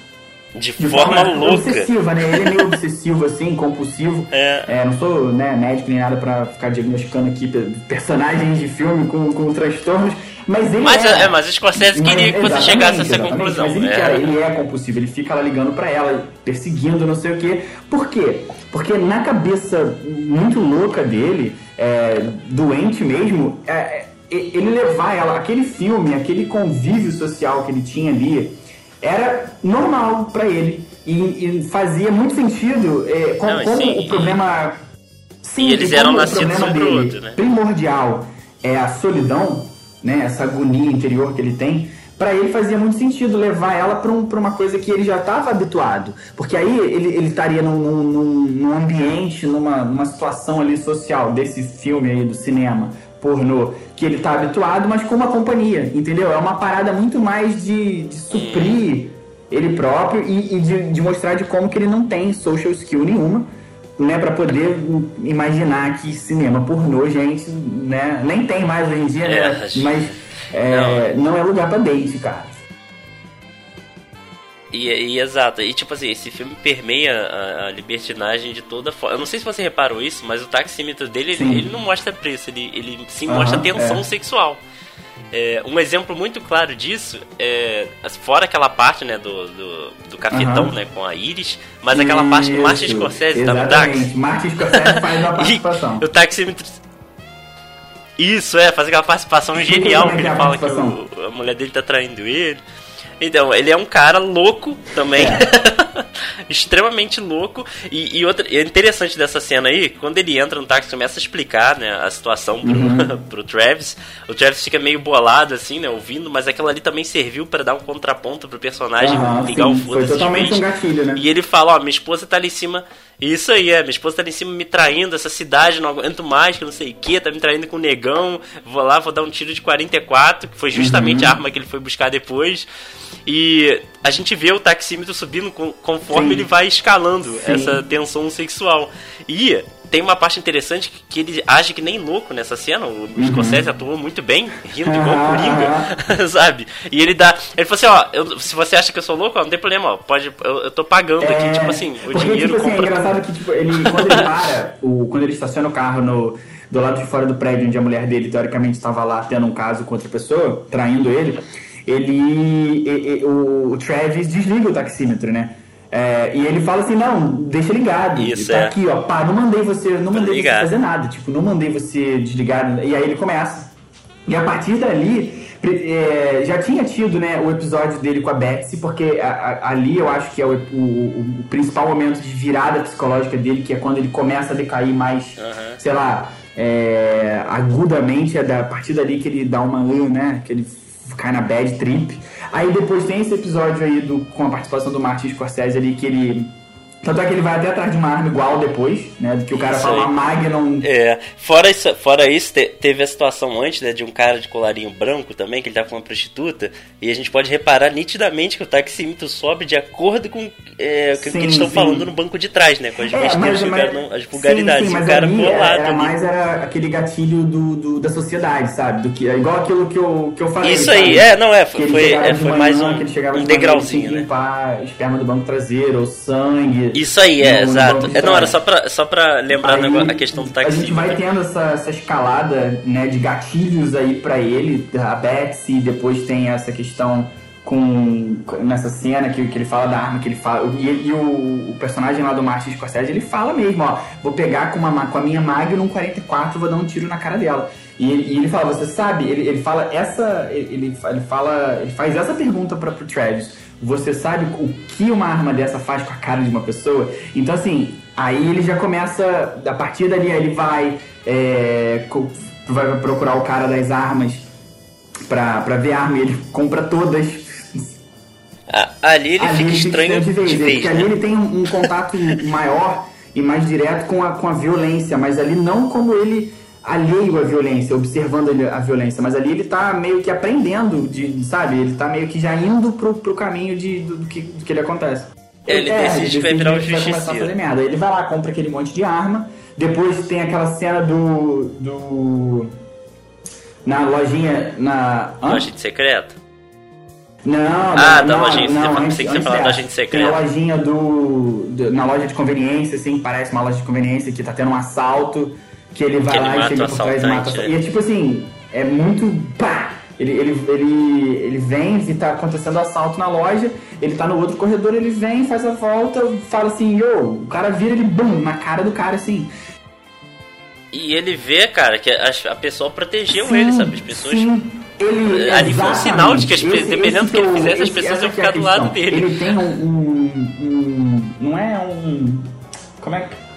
de, de forma, forma, louca. Obsessiva, né? Ele é meio obsessivo, assim, compulsivo. É. é. não sou né, médico nem nada pra ficar diagnosticando aqui personagens de filme com, com transtornos. Mas ele mas, é, é, mas o Scorsese queria que você chegasse a essa conclusão. Mas ele, é. Quer, ele é compulsivo, ele fica lá ligando pra ela, perseguindo, não sei o quê. Por quê? Porque na cabeça muito louca dele, é, doente mesmo, é, é, ele levar ela, aquele filme, aquele convívio social que ele tinha ali, era normal para ele. E, e, fazia muito sentido é, com, Não, como sim, o problema. Sim, e eles eram nascidos um pro outro, né? Primordial é a solidão, né? Essa agonia interior que ele tem. Para ele fazia muito sentido levar ela para um, uma coisa que ele já estava habituado. Porque aí ele, ele estaria num, num, num ambiente, numa, numa situação ali social desse filme aí do cinema pornô que ele tá habituado, mas com uma companhia, entendeu? É uma parada muito mais de, de suprir ele próprio e, e de, de, mostrar de como que ele não tem social skill nenhuma, né? Pra poder imaginar que cinema pornô, gente, né? Nem tem mais hoje em dia, né? É, mas é, não. não é lugar pra date, cara. E, e, exato, e tipo assim, esse filme permeia a, a, libertinagem de toda forma. Eu não sei se você reparou isso, mas o taxímetro dele, ele, ele, não mostra preço, ele, ele sim uhum, mostra tensão é. sexual. É, um exemplo muito claro disso é fora aquela parte né do, do, do cafetão uhum. né com a Iris mas aquela isso, parte do Martin Scorsese tá no táxi Martin Scorsese faz a participação o taxímetro isso é faz aquela participação genial que ele fala que o, a mulher dele tá traindo ele então, ele é um cara louco também. É. Extremamente louco. E, e outra, é interessante dessa cena aí, quando ele entra no táxi começa a explicar né, a situação pro, uhum. pro Travis. O Travis fica meio bolado, assim, né? Ouvindo, mas aquilo ali também serviu para dar um contraponto pro personagem uhum, ligar sim. o foda-se. Foi totalmente um gatilho, né? E ele fala, ó, minha esposa tá ali em cima isso aí, é. Minha esposa tá ali em cima me traindo, essa cidade não aguento mais, que não sei o que, tá me traindo com o negão. Vou lá, vou dar um tiro de 44, que foi justamente uhum. a arma que ele foi buscar depois. E a gente vê o taxímetro subindo conforme Sim. ele vai escalando Sim. essa tensão sexual. E tem uma parte interessante que ele age que nem louco nessa cena. O uhum. Scorsese atuou muito bem, rindo igual ah, Coringa, sabe? E ele dá. Ele falou assim: ó, eu, se você acha que eu sou louco, ó, não tem problema, ó, pode, eu, eu tô pagando é, aqui, tipo assim, o porque, dinheiro tipo assim, compra. É engraçado que, tipo, ele, quando ele para, o, quando ele estaciona o carro no, do lado de fora do prédio onde a mulher dele, teoricamente, estava lá tendo um caso com outra pessoa, traindo ele, ele. ele o, o Travis desliga o taxímetro, né? É, e ele fala assim, não, deixa ligado. Isso, tá é. aqui, ó, pá, não mandei você, não mandei você fazer nada, tipo, não mandei você desligar. E aí ele começa. E a partir dali, é, já tinha tido, né, o episódio dele com a Betsy, porque a, a, ali eu acho que é o, o, o, principal momento de virada psicológica dele, que é quando ele começa a decair mais, uhum. sei lá, é, agudamente, é da, a partir dali que ele dá uma, né, que ele cai na bad trip. Aí depois tem esse episódio aí do, com a participação do Martin Scorsese ali, que ele tanto é que ele vai até atrás de uma arma igual depois, né? Do que o cara isso fala, uma Magnum. É, fora isso, fora isso te, teve a situação antes, né? De um cara de colarinho branco também, que ele tá com uma prostituta. E a gente pode reparar nitidamente que o taxímetro sobe de acordo com é, o que, eles estão falando no banco de trás, né? Com as é, mas, mas, as vulgaridades. Sim, sim, o cara ali, era, era mais era aquele gatilho do, do, da sociedade, sabe? Do que, é igual aquilo que eu, que eu falei. Isso aí, é, não, é, foi, foi, é, foi mais um, um degrauzinho, né? Limpar esperma do banco traseiro, ou sangue isso aí, é, no, exato. No é, não, era só pra, só pra lembrar aí, negócio, a questão do taxi. A gente vai tendo essa, essa escalada né, de gatilhos aí pra ele, a Betsy, depois tem essa questão com nessa cena que, que ele fala da arma que ele fala e, e o, o, personagem lá do Martin Scorsese ele fala mesmo ó vou pegar com uma com a minha Magnum 44 vou dar um tiro na cara dela E ele, e ele fala, você sabe, ele, ele fala essa. Ele, ele fala. Ele faz essa pergunta para pro Travis. Você sabe o que uma arma dessa faz com a cara de uma pessoa? Então assim, aí ele já começa. A partir dali ele vai. É, vai procurar o cara das armas pra, pra ver a arma e ele compra todas. Ah, ali ele ali fica estranho de vez, de vez porque né? ali ele tem um, um contato maior e mais direto com a, com a violência, mas ali não como ele alheio à violência, observando a violência, mas ali ele tá meio que aprendendo, de, sabe? Ele tá meio que já indo pro, pro caminho de, do, do que, do que ele acontece. Ele é, decide que vai virar um justiceiro. Ele vai lá, compra aquele monte de arma, depois tem aquela cena do... do na lojinha, na... Loja de secreto? Não, ah, não, da lojinha, não, não, pensei que você falava da lojinha secreta. Tem a lojinha do, do, na loja de conveniência, assim, parece uma loja de conveniência que tá tendo um assalto que ele vai que lá ele e chega por trás e mata. Né? E é tipo assim, é muito. pá! Ele, ele, ele, ele vem e tá acontecendo assalto na loja, ele tá no outro corredor, ele vem, faz a volta, fala assim, yo, o cara vira ele, bum, na cara do cara assim. E ele vê, cara, que a, pessoa protegeu sim, ele, sabe? As pessoas. Sim. Ele, Ali foi um sinal de que, as, esse, dependendo do que ele fizesse, as pessoas iam ficar do lado dele. Ele tem um, um, um. Não é um. Como é que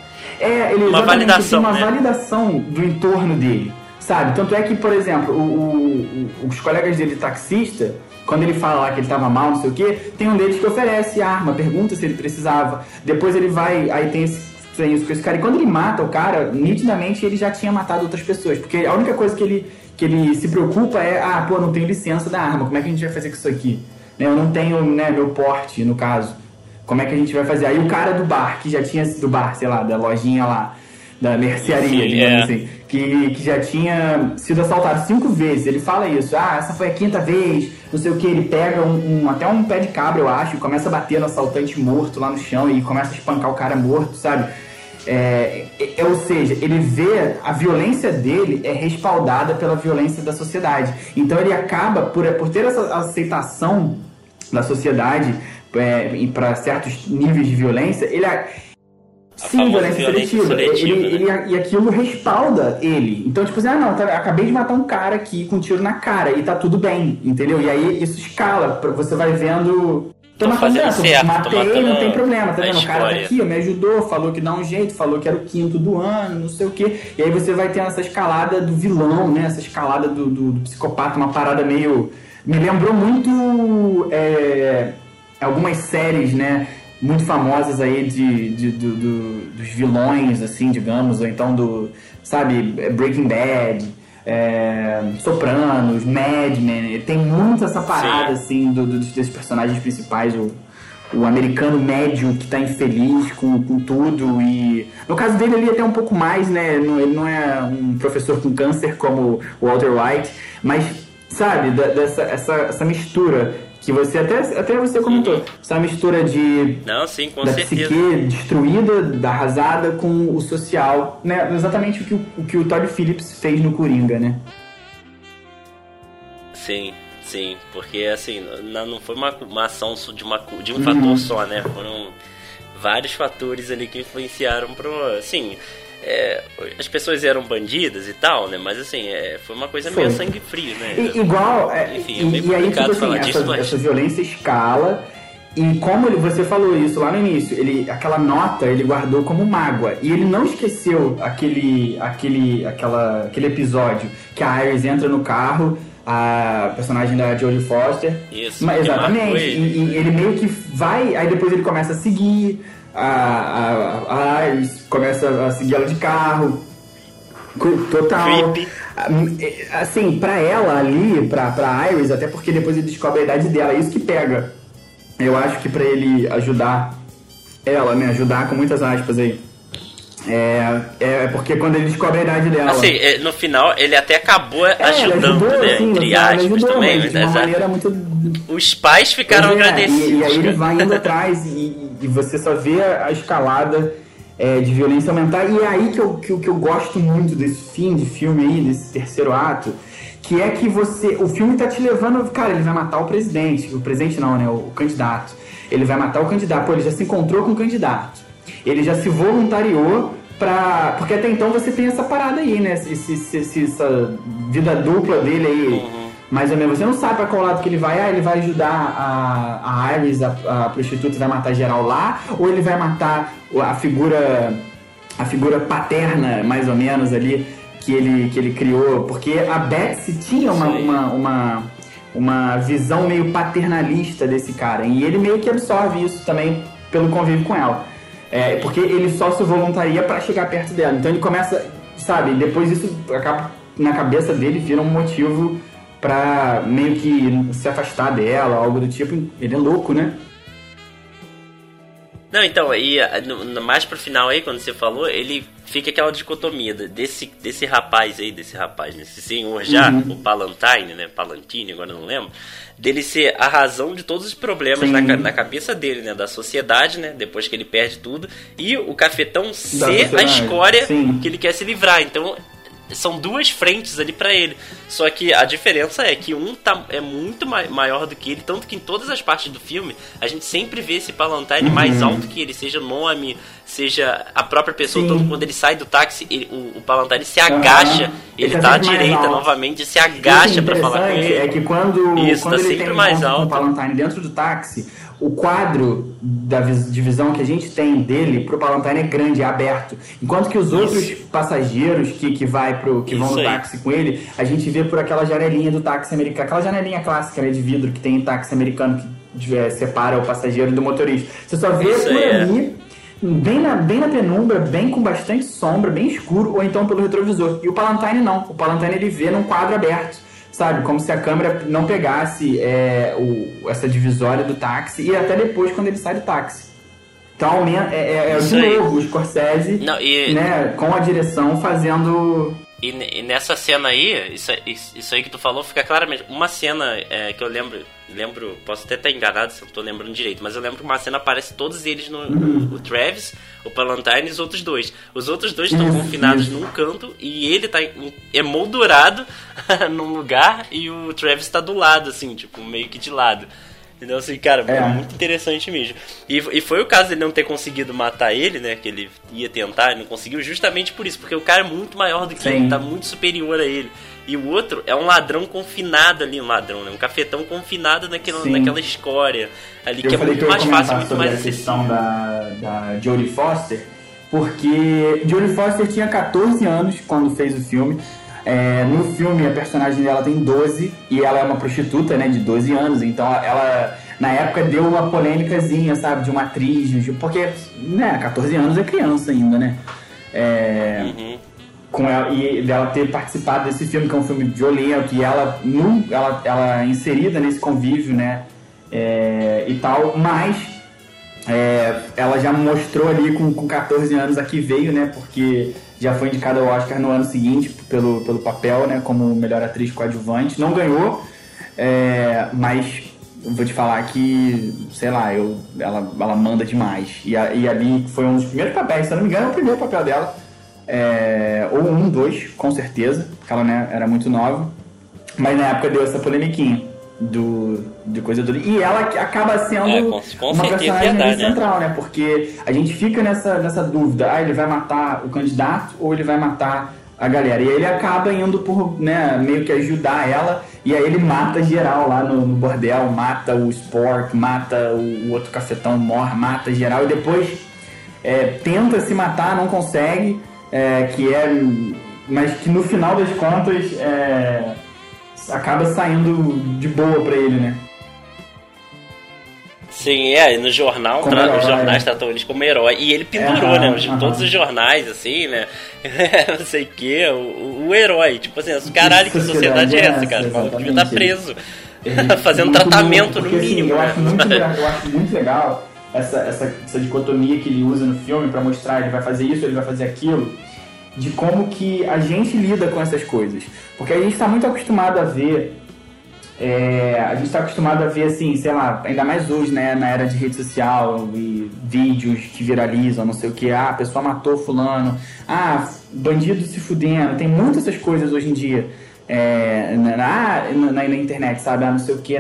é, ele uma validação, tem uma né? validação do entorno dele, sabe? Tanto é que, por exemplo, o, o, os colegas dele taxista, quando ele fala lá que ele estava mal, não sei o que, tem um deles que oferece arma, pergunta se ele precisava. Depois ele vai, aí tem esse, tem isso com esse cara. E quando ele mata o cara, nitidamente ele já tinha matado outras pessoas. Porque a única coisa que ele, que ele se preocupa é, ah, pô, não tenho licença da arma, como é que a gente vai fazer com isso aqui? Né, eu não tenho, né, meu porte, no caso. Como é que a gente vai fazer? Aí o cara do bar, que já tinha do bar, sei lá, da lojinha lá, da mercearia, Sim, digamos é. assim, que, que já tinha sido assaltado cinco vezes. Ele fala isso, ah, essa foi a quinta vez, não sei o que, ele pega um, um, até um pé de cabra, eu acho, e começa a bater no assaltante morto lá no chão e começa a espancar o cara morto, sabe? É, é, ou seja, ele vê a violência dele é respaldada pela violência da sociedade. Então ele acaba, por, por ter essa aceitação da sociedade, é, para certos níveis de violência, ele é. Sim, violência, violência seletiva. seletiva ele, né? ele, e aquilo respalda ele. Então, tipo assim, ah, não, tá, acabei de matar um cara aqui com um tiro na cara e tá tudo bem, entendeu? E aí isso escala, você vai vendo. Tô fazendo certo, matei, não tem problema, tá vendo? O cara tá aqui, me ajudou, falou que dá um jeito, falou que era o quinto do ano, não sei o quê. E aí você vai ter essa escalada do vilão, né? Essa escalada do, do, do psicopata, uma parada meio. Me lembrou muito. É algumas séries, né? Muito famosas aí de, de do, dos vilões, assim, digamos, ou então do, sabe, Breaking Bad, é, Sopranos, Mad Men. Tem muito essa parada, Sim. assim, do, do, desses personagens principais, o, o americano médio que está infeliz com, com tudo e no caso dele ele até um pouco mais né ele não é um professor com câncer como o Walter White mas sabe dessa essa, essa mistura que você até, até você comentou, uhum. essa mistura de não, sim, com da certeza. psique destruída, da arrasada com o social, né? Exatamente o que o, o que o Todd Phillips fez no Coringa, né? Sim, sim, porque assim, não, não foi uma, uma ação de, uma, de um uhum. fator só, né? Foram vários fatores ali que influenciaram pro, assim, é, as pessoas eram bandidas e tal, né? Mas assim, é, foi uma coisa foi. meio sangue frio, né? E, igual, é, Enfim, é meio e, aí, tipo assim, falar essa, disso, mas... essa violência escala. E como ele, você falou isso lá no início, ele, aquela nota ele guardou como mágoa. E ele não esqueceu aquele, aquele, aquela, aquele episódio que a Iris entra no carro, a personagem da Jodie Foster. Isso, Mas, exatamente. E, e ele meio que vai, aí depois ele começa a seguir a, a, a Iris começa a seguir ela de carro. Total. Creepy. Assim, pra ela ali, pra, pra Iris, até porque depois ele descobre a idade dela, é isso que pega. Eu acho que pra ele ajudar ela, né? Ajudar com muitas aspas aí. É, é porque quando ele descobre a idade dela. Assim, é, no final ele até acabou é, ajudando, ajudou, né? Assim, entre aspas ajudou, também. Mas, uma maneira muito. Os pais ficaram é, agradecidos. E, e, aí ele vai indo atrás e, e, você só vê a escalada é, de violência aumentar. E é aí que eu, que, que eu gosto muito desse fim de filme aí, desse terceiro ato. Que é que você. O filme tá te levando. Cara, ele vai matar o presidente. O presidente não, né? O, o candidato. Ele vai matar o candidato. Pô, ele já se encontrou com o candidato ele já se voluntariou pra. Porque até então você tem essa parada aí, né? Esse, esse, essa vida dupla dele aí. Uhum. Mais ou menos, você não sabe pra qual lado que ele vai. Ah, ele vai ajudar a, a Iris, a, a prostituta, vai matar geral lá, ou ele vai matar a figura. a figura paterna, mais ou menos, ali, que ele, que ele criou. Porque a Betsy tinha uma, uma, uma, uma visão meio paternalista desse cara. E ele meio que absorve isso também pelo convívio com ela. É, porque ele só se voluntaria para chegar perto dela. Então ele começa, sabe, depois isso acaba na cabeça dele vira um motivo para meio que se afastar dela, algo do tipo. Ele é louco, né? Não, então, e no, mais pro final aí, quando você falou, ele fica aquela dicotomia desse, desse rapaz aí, desse rapaz, desse senhor já, uhum. o Palantine, né? Palantine, agora não lembro dele ser a razão de todos os problemas na, na, cabeça dele, né? Da sociedade, né? Depois que ele perde tudo. E o cafetão ser a escória Sim. que ele quer se livrar. Então, são duas frentes ali para ele. Só que a diferença é que um tá, é muito maior do que ele, tanto que em todas as partes do filme a gente sempre vê esse Palantine uhum. mais alto que ele, seja nome, seja a própria pessoa. Quando ele sai do táxi, ele, o, o Palantine se agacha, uhum. ele, ele tá à direita novamente, se agacha para falar com ele. É que quando, Isso, quando tá ele sempre mais alto. o Palantine dentro do táxi o quadro da divisão que a gente tem dele pro Palantine é grande, é aberto. Enquanto que os Isso. outros passageiros que, que, vai pro, que vão no táxi com ele, a gente vê por aquela janelinha do táxi americano, aquela janelinha clássica né, de vidro que tem em táxi americano que é, separa o passageiro do motorista. Você só vê Isso por é. ali, bem na, bem na penumbra, bem com bastante sombra, bem escuro, ou então pelo retrovisor. E o Palantine não. O Palantine ele vê num quadro aberto sabe? Como se a câmera não pegasse é, o, essa divisória do táxi e até depois quando ele sai do táxi. Então é, é, é de novo o Scorsese não, e... né, com a direção fazendo e, e, nessa cena aí, isso, isso aí que tu falou fica claramente. Uma cena é, que eu lembro, lembro, posso até estar enganado se eu não tô lembrando direito, mas eu lembro que uma cena aparece todos eles no. O Travis, o Palantine e os outros dois. Os outros dois estão confinados num canto e ele tá emoldurado num lugar e o Travis tá do lado, assim, tipo, meio que de lado. Então, assim, cara, é. muito interessante mesmo. E, e foi o caso dele não ter conseguido matar ele, né? Que ele ia tentar e não conseguiu, justamente por isso, porque o cara é muito maior do que Sim. ele, tá muito superior a ele. E o outro é um ladrão confinado ali, um ladrão, né? Um cafetão confinado naquela, naquela escória ali, eu que é muito mais fácil, muito mais acessível. Da, da Jodie Foster, porque Jodie Foster tinha 14 anos quando fez o filme. É, no filme, a personagem dela tem 12 e ela é uma prostituta, né, de 12 anos. Então, ela, na época, deu uma polêmicazinha, sabe, de uma atriz, porque, né, 14 anos é criança ainda, né? É, uhum. Com ela, e dela ter participado desse filme, que é um filme violento, e ela, no, ela, ela é inserida nesse convívio, né, é, e tal, mas é, ela já mostrou ali com, com 14 anos a que veio, né, porque já foi indicada ao Oscar no ano seguinte pelo, pelo papel, né, como melhor atriz coadjuvante. Não ganhou, é, mas vou te falar que, sei lá, eu, ela, ela manda demais. E, a, e ali foi um dos primeiros papéis, se eu não me engano, é o primeiro papel dela. É, ou um, dois, com certeza, porque ela né, era muito nova. Mas na época deu essa polemiquinha do, de coisa do. E ela acaba sendo é, com, com uma personagem né? central, né? Porque a gente fica nessa, nessa dúvida: ah, ele vai matar o candidato ou ele vai matar a galera? E aí ele acaba indo por, né, meio que ajudar ela. E aí ele mata geral lá no, no bordel, mata o Sport, mata o, o, outro cafetão, morre, mata geral. E depois é, tenta se matar, não consegue. É, que é. Mas que no final das contas. É, acaba saindo de boa pra ele, né? Sim, é, no jornal, tra... os jornais tratam eles como herói. E ele pendurou, é, né? Os, todos os jornais, assim, né? não sei o que, o, herói. Tipo assim, caralho, que sociedade é essa, cara? O devia estar preso. Fazendo tratamento porque, no assim, mínimo. Assim, eu, acho muito, eu acho muito legal essa, essa, essa dicotomia que ele usa no filme para mostrar ele vai fazer isso, ele vai fazer aquilo de como que a gente lida com essas coisas. Porque a gente está muito acostumado a ver. É, a gente está acostumado a ver assim, sei lá, ainda mais hoje, né, na era de rede social e vídeos que viralizam, não sei o que, ah, a pessoa matou fulano, ah, bandido se fudendo, tem muitas essas coisas hoje em dia é, na, na, na, internet, sabe, ah, não sei o que,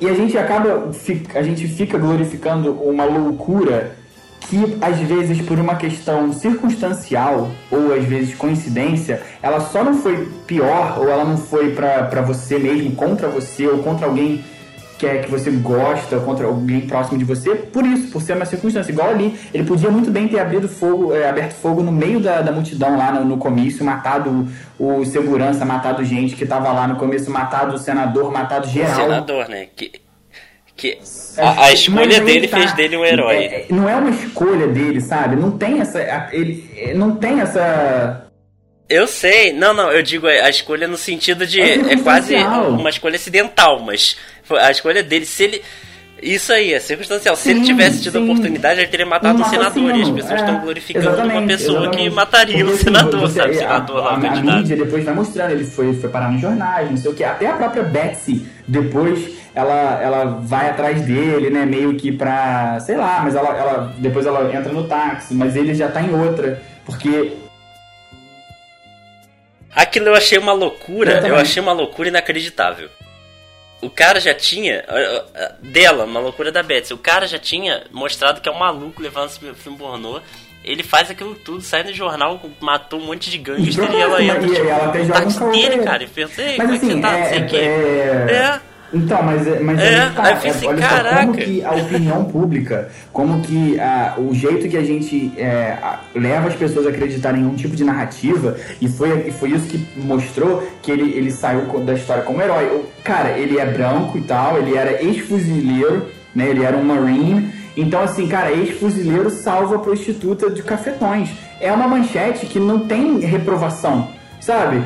e a gente acaba, a gente fica glorificando uma loucura que às vezes por uma questão circunstancial ou às vezes coincidência, ela só não foi pior ou ela não foi para você mesmo, contra você ou contra alguém que é que você gosta, contra alguém próximo de você, por isso, por ser uma circunstância. Igual ali, ele podia muito bem ter abrido fogo, é, aberto fogo no meio da, da multidão lá no, no comício, matado o, o segurança, matado gente que tava lá no começo, matado o senador, matado geral. O senador, né? Que que a, a escolha dele tá, fez dele um herói. É, não é uma escolha dele, sabe? Não tem essa. Ele não tem essa. Eu sei, não, não, eu digo a escolha no sentido de. É, é quase uma escolha acidental, mas a escolha dele, se ele. Isso aí, é circunstancial. Sim, se ele tivesse tido a oportunidade, ele teria matado um, um senador. E as pessoas é, estão glorificando uma pessoa exatamente. que mataria o senador, você, sabe? O senador a, a, a, mídia depois vai mostrando, ele foi, foi parar nos jornais, não sei o que. Até a própria Betsy, depois, ela, ela vai atrás dele, né? Meio que pra. sei lá, mas ela, ela depois ela entra no táxi, mas ele já tá em outra. Porque Aquilo eu achei uma loucura, eu, eu achei uma loucura inacreditável o cara já tinha. Dela, uma loucura da Betsy. O cara já tinha mostrado que é um maluco levando esse filme pornô. Ele faz aquilo tudo, sai no jornal, matou um monte de gangster e ela entra. E, ela tipo, ela um dele, cara. E pensa, Ei, Mas como assim, é que você tá? É, não sei o quê. É... é... Então, mas, é, mas é, tá, aí eu assim, olha só, como que a opinião pública, como que a, o jeito que a gente é, a, leva as pessoas a acreditarem em um tipo de narrativa, e foi, foi isso que mostrou que ele, ele saiu da história como herói. O, cara, ele é branco e tal, ele era ex-fuzileiro, né, ele era um marine, então assim, cara, ex-fuzileiro salva a prostituta de cafetões. É uma manchete que não tem reprovação, sabe?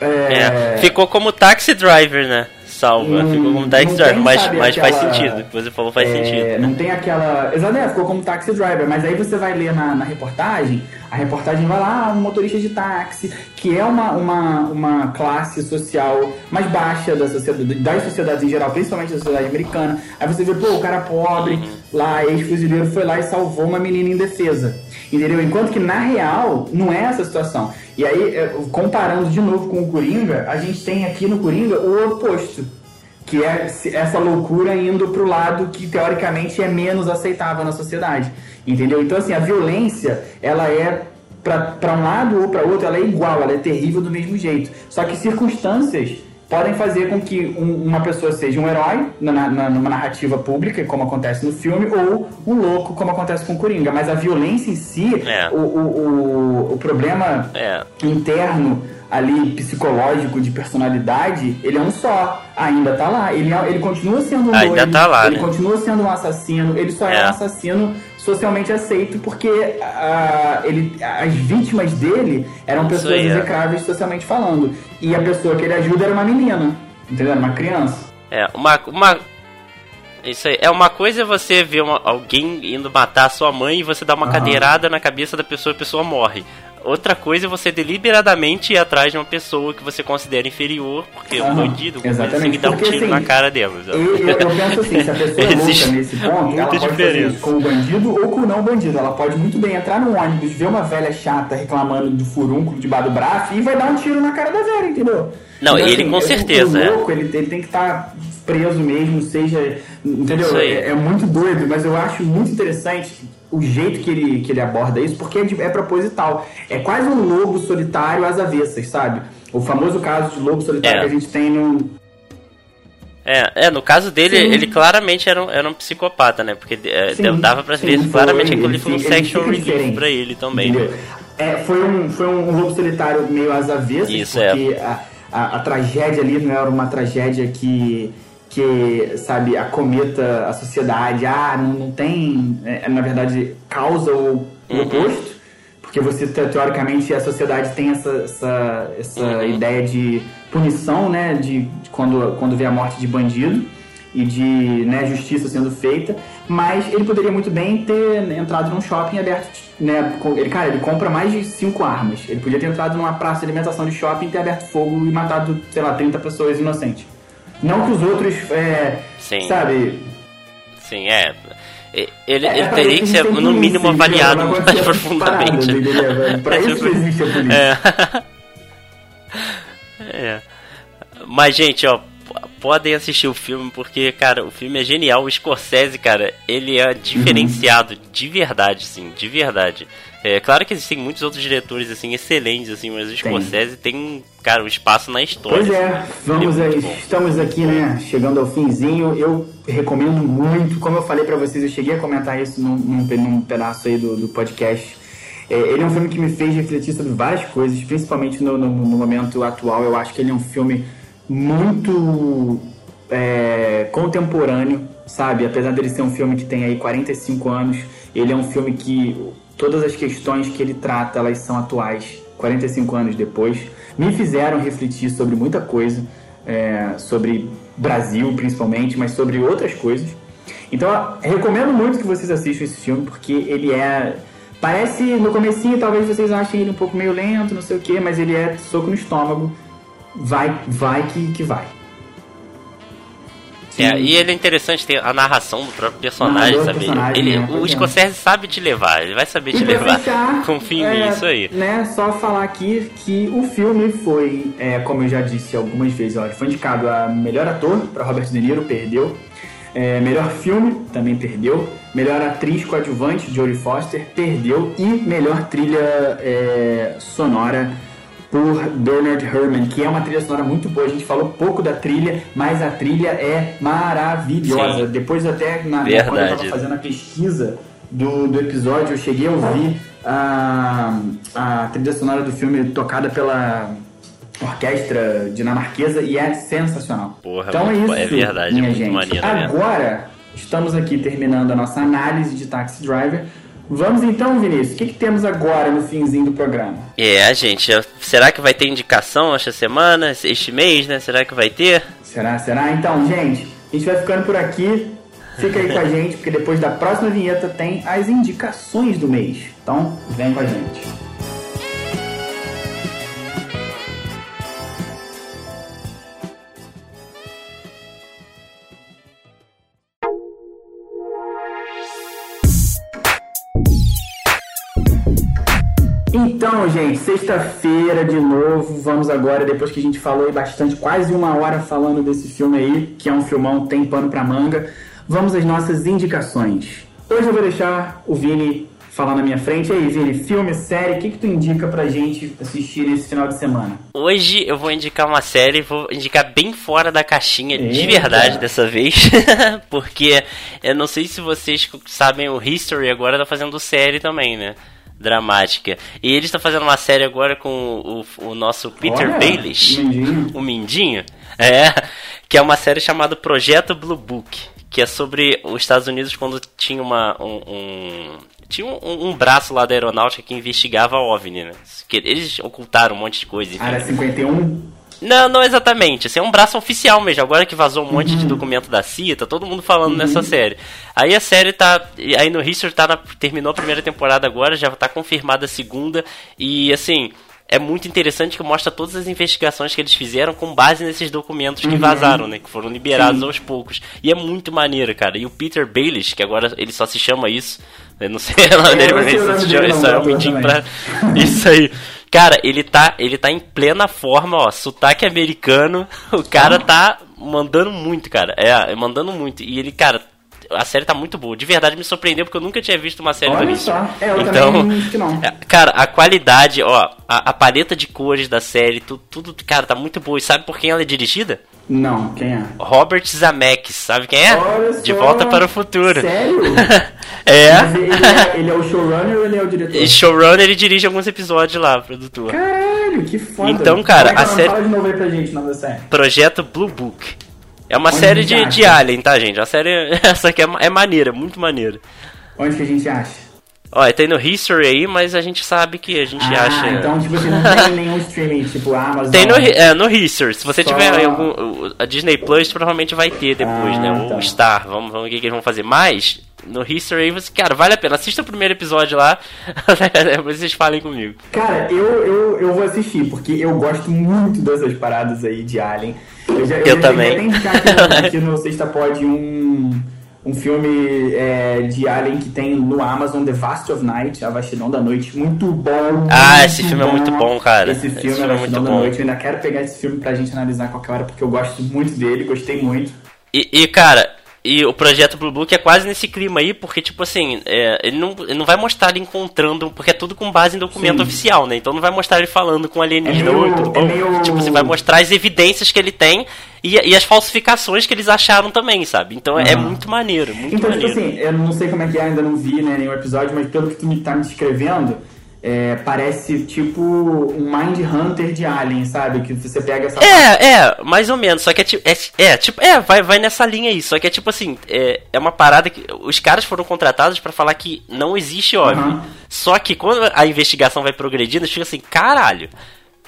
É... É, ficou como taxi driver, né? Salva. Hum, ficou como taxi driver, mas, mas aquela, faz sentido. O que você falou faz é, sentido. Não tem aquela. Exatamente, ficou como taxi driver, mas aí você vai ler na, na reportagem, a reportagem vai lá, um motorista de táxi, que é uma, uma, uma classe social mais baixa da sociedade, das sociedades em geral, principalmente da sociedade americana. Aí você vê, pô, o cara pobre, uhum. lá, ex-fuzileiro, foi lá e salvou uma menina indefesa. Entendeu? Enquanto que na real não é essa situação. E aí, é, comparando de novo com o Coringa, a gente tem aqui no Coringa o oposto. Que é essa loucura indo pro lado que teoricamente é menos aceitável na sociedade. Entendeu? Então, assim, a violência, ela é para um lado ou para outro, ela é igual, ela é terrível do mesmo jeito. Só que circunstâncias podem fazer com que um, uma pessoa seja um herói na, na, numa narrativa pública, como acontece no filme, ou um louco, como acontece com o Coringa. Mas a violência em si, é. o, o, o, o, problema é. interno ali psicológico de personalidade, ele é um só. Ainda tá lá. Ele, é, ele continua sendo um Ainda tá lá, ele né? continua sendo um assassino, ele só é, é um assassino socialmente aceito porque uh, ele, as vítimas dele eram pessoas aí, é. execráveis socialmente falando. E a pessoa que ele ajuda era uma menina, entendeu? Uma criança. É, uma, uma, isso aí. É uma coisa você ver uma, alguém indo matar a sua mãe e você dá uma uhum. cadeirada na cabeça da pessoa e a pessoa morre. Outra coisa é você deliberadamente ir atrás de uma pessoa que você considera inferior, porque é um bandido, exatamente. Assim, dá um tiro assim, na cara dela. Eu, eu, penso assim, se a pessoa é louca nesse ponto, ela pode diferença. com o bandido ou com o não bandido. Ela pode muito bem entrar no ônibus, ver uma velha chata reclamando do furúnculo debaixo do braço e vai dar um tiro na cara da velha, entendeu? Não, então, ele assim, com certeza. O louco, ele, ele tem que estar tá preso mesmo, seja. Entendeu? É, é, muito doido, mas eu acho muito interessante o jeito que ele, que ele aborda isso, porque é, é proposital. É quase um lobo solitário às avessas, sabe? O famoso caso de lobo solitário é. que a gente tem no. É, é no caso dele, sim. ele claramente era um, era um psicopata, né? Porque é, sim, dava pra ver claramente que aquilo foi um sexual relief pra ele também. Né? É, foi um, foi um lobo solitário meio às avessas, Isso, porque é. a, a, a tragédia ali não era uma tragédia que que, sabe, acometa a sociedade. Ah, não, não tem, é, na verdade, causa ou o uhum. oposto, porque você, teoricamente, a sociedade tem essa, essa, essa uhum. ideia de punição, né, de, de, quando, quando vê a morte de bandido e de né, justiça sendo feita, mas ele poderia muito bem ter entrado num shopping aberto, né, ele, cara, ele compra mais de cinco armas, ele podia ter entrado numa praça de alimentação de shopping, ter aberto fogo e matado, sei lá, 30 pessoas inocentes. Não que os outros, é, Sim. sabe? Sim, é. Ele, é, ele teria que ser, no mínimo, avaliado mais profundamente. Para isso existe a polícia. É. é. Mas, gente, ó, podem assistir o filme, porque, cara, o filme é genial. O Scorsese, cara, ele é diferenciado, de verdade, sim, de verdade. É claro que existem muitos outros diretores, assim, excelentes, assim, mas o Scorsese tem, tem cara, um espaço na história. Pois é, vamos é estamos aqui, né, chegando ao finzinho. Eu recomendo muito, como eu falei para vocês, eu cheguei a comentar isso num, num, num pedaço aí do, do podcast. É, ele é um filme que me fez refletir sobre várias coisas, principalmente no, no, no momento atual. Eu acho que ele é um filme muito é, contemporâneo, sabe? Apesar dele ser um filme que tem aí 45 anos, ele é um filme que todas as questões que ele trata, elas são atuais, 45 anos depois. Me fizeram refletir sobre muita coisa, é, sobre Brasil principalmente, mas sobre outras coisas. Então, recomendo muito que vocês assistam esse filme, porque ele é... Parece, no comecinho, talvez vocês achem ele um pouco meio lento, não sei o que, mas ele é soco no estômago vai, vai que, que vai. É, e ele é interessante ter a narração do próprio personagem, sabe? Personagem, ele, né? o Scorsese sabe te levar, ele vai saber e te levar. Fechar, Confia em é, mim, isso aí. Né, só falar aqui que o filme foi, é, como eu já disse algumas vezes, ó, foi indicado a melhor ator para Robert De Niro, perdeu. É, melhor filme, também perdeu. Melhor atriz coadjuvante, Jodie Foster, perdeu. E melhor trilha é, sonora, por Bernard Herrmann, que é uma trilha sonora muito boa. A gente falou pouco da trilha, mas a trilha é maravilhosa. Sim. Depois até na, quando eu estava fazendo a pesquisa do, do episódio, eu cheguei a ouvir a, a trilha sonora do filme tocada pela orquestra dinamarquesa e é sensacional. Porra, então é isso, é verdade, minha gente. Maneiro, Agora estamos aqui terminando a nossa análise de Taxi Driver. Vamos então, Vinícius, o que, que, temos agora no finzinho do programa? É, gente, será que vai ter indicação esta semana, este mês, né? Será que vai ter? Será, será? Então, gente, a gente vai ficando por aqui. Fica aí com a gente, porque depois da próxima vinheta tem as indicações do mês. Então, vem com a gente. Sexta-feira de novo. Vamos agora, depois que a gente falou aí bastante, quase uma hora falando desse filme aí, que é um filmão, tem pano pra manga. Vamos às nossas indicações. Hoje eu vou deixar o Vini falar na minha frente. E aí, Vini, filme, série, o que, que tu indica pra gente assistir nesse final de semana? Hoje eu vou indicar uma série, vou indicar bem fora da caixinha, Eita. de verdade dessa vez. Porque eu não sei se vocês sabem, o History agora tá fazendo série também, né? Dramática. E ele está fazendo uma série agora com o, o nosso Peter Olha, Baelish, Mindinho. o Mindinho, é, que é uma série chamada Projeto Blue Book, que é sobre os Estados Unidos quando tinha uma um, um tinha um, um, braço lá da aeronáutica que investigava a OVNI, né? Que eles ocultaram um monte de coisa. Área 51? Não, não exatamente. Assim, é um braço oficial mesmo. Agora que vazou um monte de uhum. documento da CIA, tá todo mundo falando uhum. nessa série. Aí a série tá. Aí no History tá na, terminou a primeira temporada agora, já tá confirmada a segunda. E assim. É muito interessante que mostra todas as investigações que eles fizeram com base nesses documentos que uhum. vazaram, né? Que foram liberados Sim. aos poucos. E é muito maneiro, cara. E o Peter Baelish, que agora ele só se chama isso. Eu não sei o nome dele, mas ele se chama isso. É um pra... Isso aí. Cara, ele tá, ele tá em plena forma, ó, sotaque americano. O cara tá mandando muito, cara. É, mandando muito. E ele, cara, a série tá muito boa. De verdade me surpreendeu porque eu nunca tinha visto uma série Olha só. É, eu então, não. É, cara, a qualidade, ó, a, a, paleta de cores da série, tudo, tudo, cara, tá muito boa. E sabe por quem ela é dirigida? Não, quem é? Robert Zemeckis, sabe quem é? Olha de Volta para o Futuro. Sério? é. Ele é. Ele é o showrunner ou ele é o diretor? E showrunner, ele dirige alguns episódios lá, produtor. Caralho, que foda. Então, cara, é a série... Fala de novo aí pra gente, nova série. Projeto Blue Book. É uma Onde série de, de Alien, tá, gente? A série, essa aqui é, é maneira, muito maneira. Onde que a gente acha? Tem no History aí, mas a gente sabe que a gente ah, acha. Então, tipo, você não tem nenhum streaming, tipo Amazon. Tem no, é, no History. Se você Só... tiver algum. A Disney Plus provavelmente vai ter depois, ah, né? Ou tá. Star. Vamos, vamos ver o que eles vão fazer. Mas, no History, você, cara, vale a pena. Assista o primeiro episódio lá. depois vocês falem comigo. Cara, eu, eu, eu vou assistir, porque eu gosto muito dessas paradas aí de Alien. Eu, já, eu, eu também. Eu aqui no, aqui no Sexta Pod um um filme é, de Alien que tem no Amazon The Vast of Night, A Vastidão da Noite, muito bom. Ah, muito esse filme é muito bom, cara. Esse filme, esse filme A é muito bom. Noite, eu ainda quero pegar esse filme pra gente analisar a qualquer hora, porque eu gosto muito dele, gostei muito. E, e, cara, e o projeto Blue Book é quase nesse clima aí, porque, tipo assim, é, ele, não, ele não vai mostrar ele encontrando, porque é tudo com base em documento Sim. oficial, né? Então não vai mostrar ele falando com alienígena, É meio- tudo é meio- Tipo, você vai mostrar as evidências que ele tem e, e as falsificações que eles acharam também, sabe? Então é Aham. muito maneiro, muito Então, tipo maneiro. assim, eu não sei como é que é, ainda não vi né, nenhum episódio, mas pelo que tu me tá me descrevendo, é, parece tipo um Mind Hunter de Alien, sabe? Que você pega essa É, é, mais ou menos. Só que é tipo. É, é, tipo, é vai, vai nessa linha aí. Só que é tipo assim, é, é uma parada que. Os caras foram contratados pra falar que não existe OVNI. Aham. Só que quando a investigação vai progredindo, fica assim, caralho.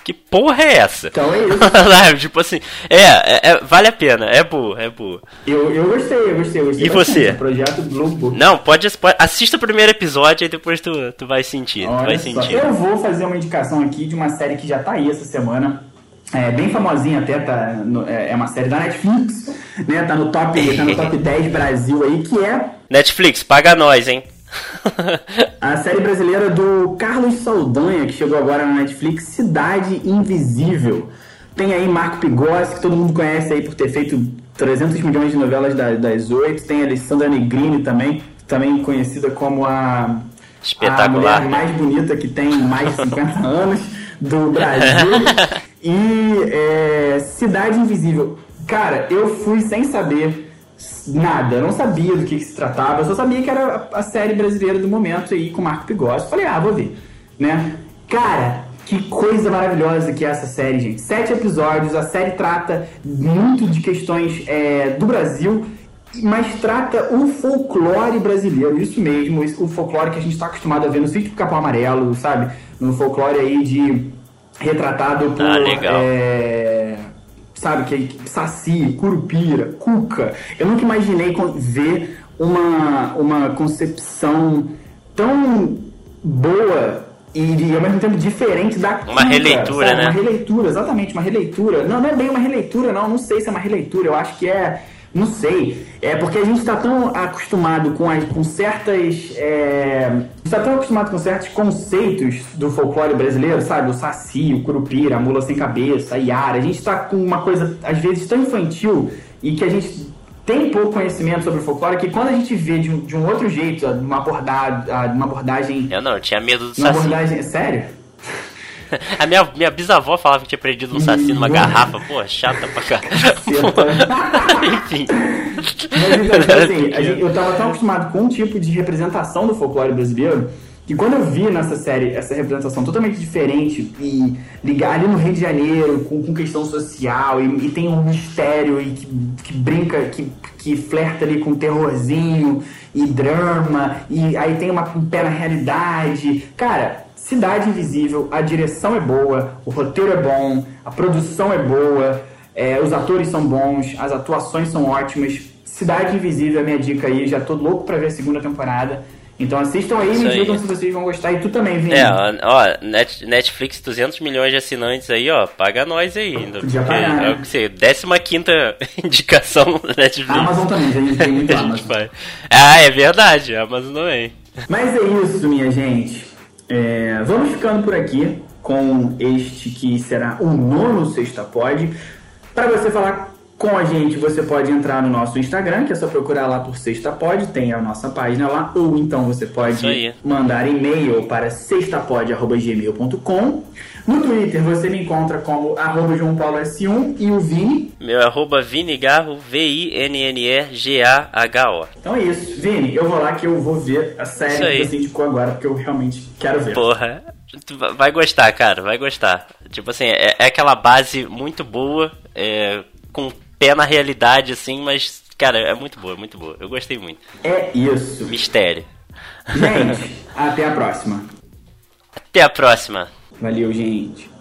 Que porra é essa? Então é isso. Sabe? tipo assim, é, é, é, vale a pena, é boa, é boa. Eu, eu gostei, eu gostei, eu gostei. E você? Projeto Blue Book. Não, pode, pode assista o primeiro episódio e depois tu, tu vai sentir, tu Olha vai só, sentir. Eu vou fazer uma indicação aqui de uma série que já tá aí essa semana. É bem famosinha até, tá no- é é uma série da Netflix, né? Tá no top, tá no top 10 Brasil aí, que é Netflix, paga nós, hein? a série brasileira do Carlos Saldanha, que chegou agora na Netflix, Cidade Invisível. Tem aí Marco Pigossi, que todo mundo conhece aí por ter feito 300 milhões de novelas da- das oito. Tem a Alessandra Negrini também, também conhecida como a, Espetacular, a mulher mais bonita que tem mais de 50 anos do Brasil. E é, Cidade Invisível. Cara, eu fui sem saber nada, eu não sabia do que, que se tratava, eu só sabia que era a, a série brasileira do momento aí com o Marco Pigossi. Falei, ah, vou ver, né? Cara, que coisa maravilhosa que é essa série, gente. Sete episódios, a série trata muito de questões é, do Brasil, mas trata o folclore brasileiro, isso mesmo, o folclore que a gente está acostumado a ver no sítio do Capão Amarelo, sabe? No folclore aí de retratado por Ah, legal. é, sabe, que que- Saci, Curupira, Cuca. Eu nunca imaginei ver uma, uma concepção tão boa e, e ao mesmo tempo diferente da Uma Cuca, releitura, sabe? né? Uma releitura, exatamente, uma releitura. Não, não é bem uma releitura, não. Não sei se é uma releitura. Eu acho que é. Não sei. É porque a gente está tão acostumado com, as, com certas. É, a gente está tão acostumado com certos conceitos do folclore brasileiro, sabe? O Saci, o Curupira, a mula sem cabeça, a Yara. A gente está com uma coisa, às vezes, tão infantil e que a gente tem pouco conhecimento sobre o folclore que quando a gente vê de um, de um outro jeito, uma abordagem, uma abordagem. Eu não, eu tinha medo do Uma Saci. abordagem. Sério? A minha, minha bisavó falava que tinha perdido um saci numa garrafa. Pô, chata pra caralho. Enfim. Mas então, assim, gente- eu tava tão acostumado com um tipo de representação do folclore brasileiro que quando eu vi nessa série essa representação totalmente diferente e ligar ali no Rio de Janeiro com, com questão social e, e tem um mistério e que, que brinca, que, que flerta ali com terrorzinho e drama e aí tem uma, um pé na realidade. Cara, Cidade Invisível, a direção é boa, o roteiro é bom, a produção é boa, é, os atores são bons, as atuações são ótimas. Cidade Invisível é a minha dica aí, já tô louco pra ver a segunda temporada. Então assistam aí e me digam se vocês vão gostar. E tu também, Vini. É, ó, ó, Net- Netflix, 200 milhões de assinantes aí, ó, paga nós aí ainda. Podia pagar, né? é o que sei, 15 indicação da Netflix. A Amazon também, a gente tem muito Amazon. Ah, é verdade, a Amazon também. Mas é isso, minha gente. É, vamos ficando por aqui com este que será o nono Sexta Pod. Para você falar com a gente, você pode entrar no nosso Instagram, que é só procurar lá por Sexta Pod, tem a nossa página lá, ou então você pode mandar e-mail para sextapod.gmail.com. No Twitter você me encontra como arroba João Paulo S1 e o Vini. Meu arroba Vinigarro, V-I-N-N-E-G-A-H-O. Então é isso. Vini, eu vou lá que eu vou ver a série que você indicou agora, porque eu realmente quero ver. Porra, vai gostar, cara, vai gostar. Tipo assim, é, é aquela base muito boa, é, com pé na realidade, assim, mas, cara, é muito boa, muito boa. Eu gostei muito. É isso. Mistério. Gente, até a próxima. Até a próxima. Valeu, gente.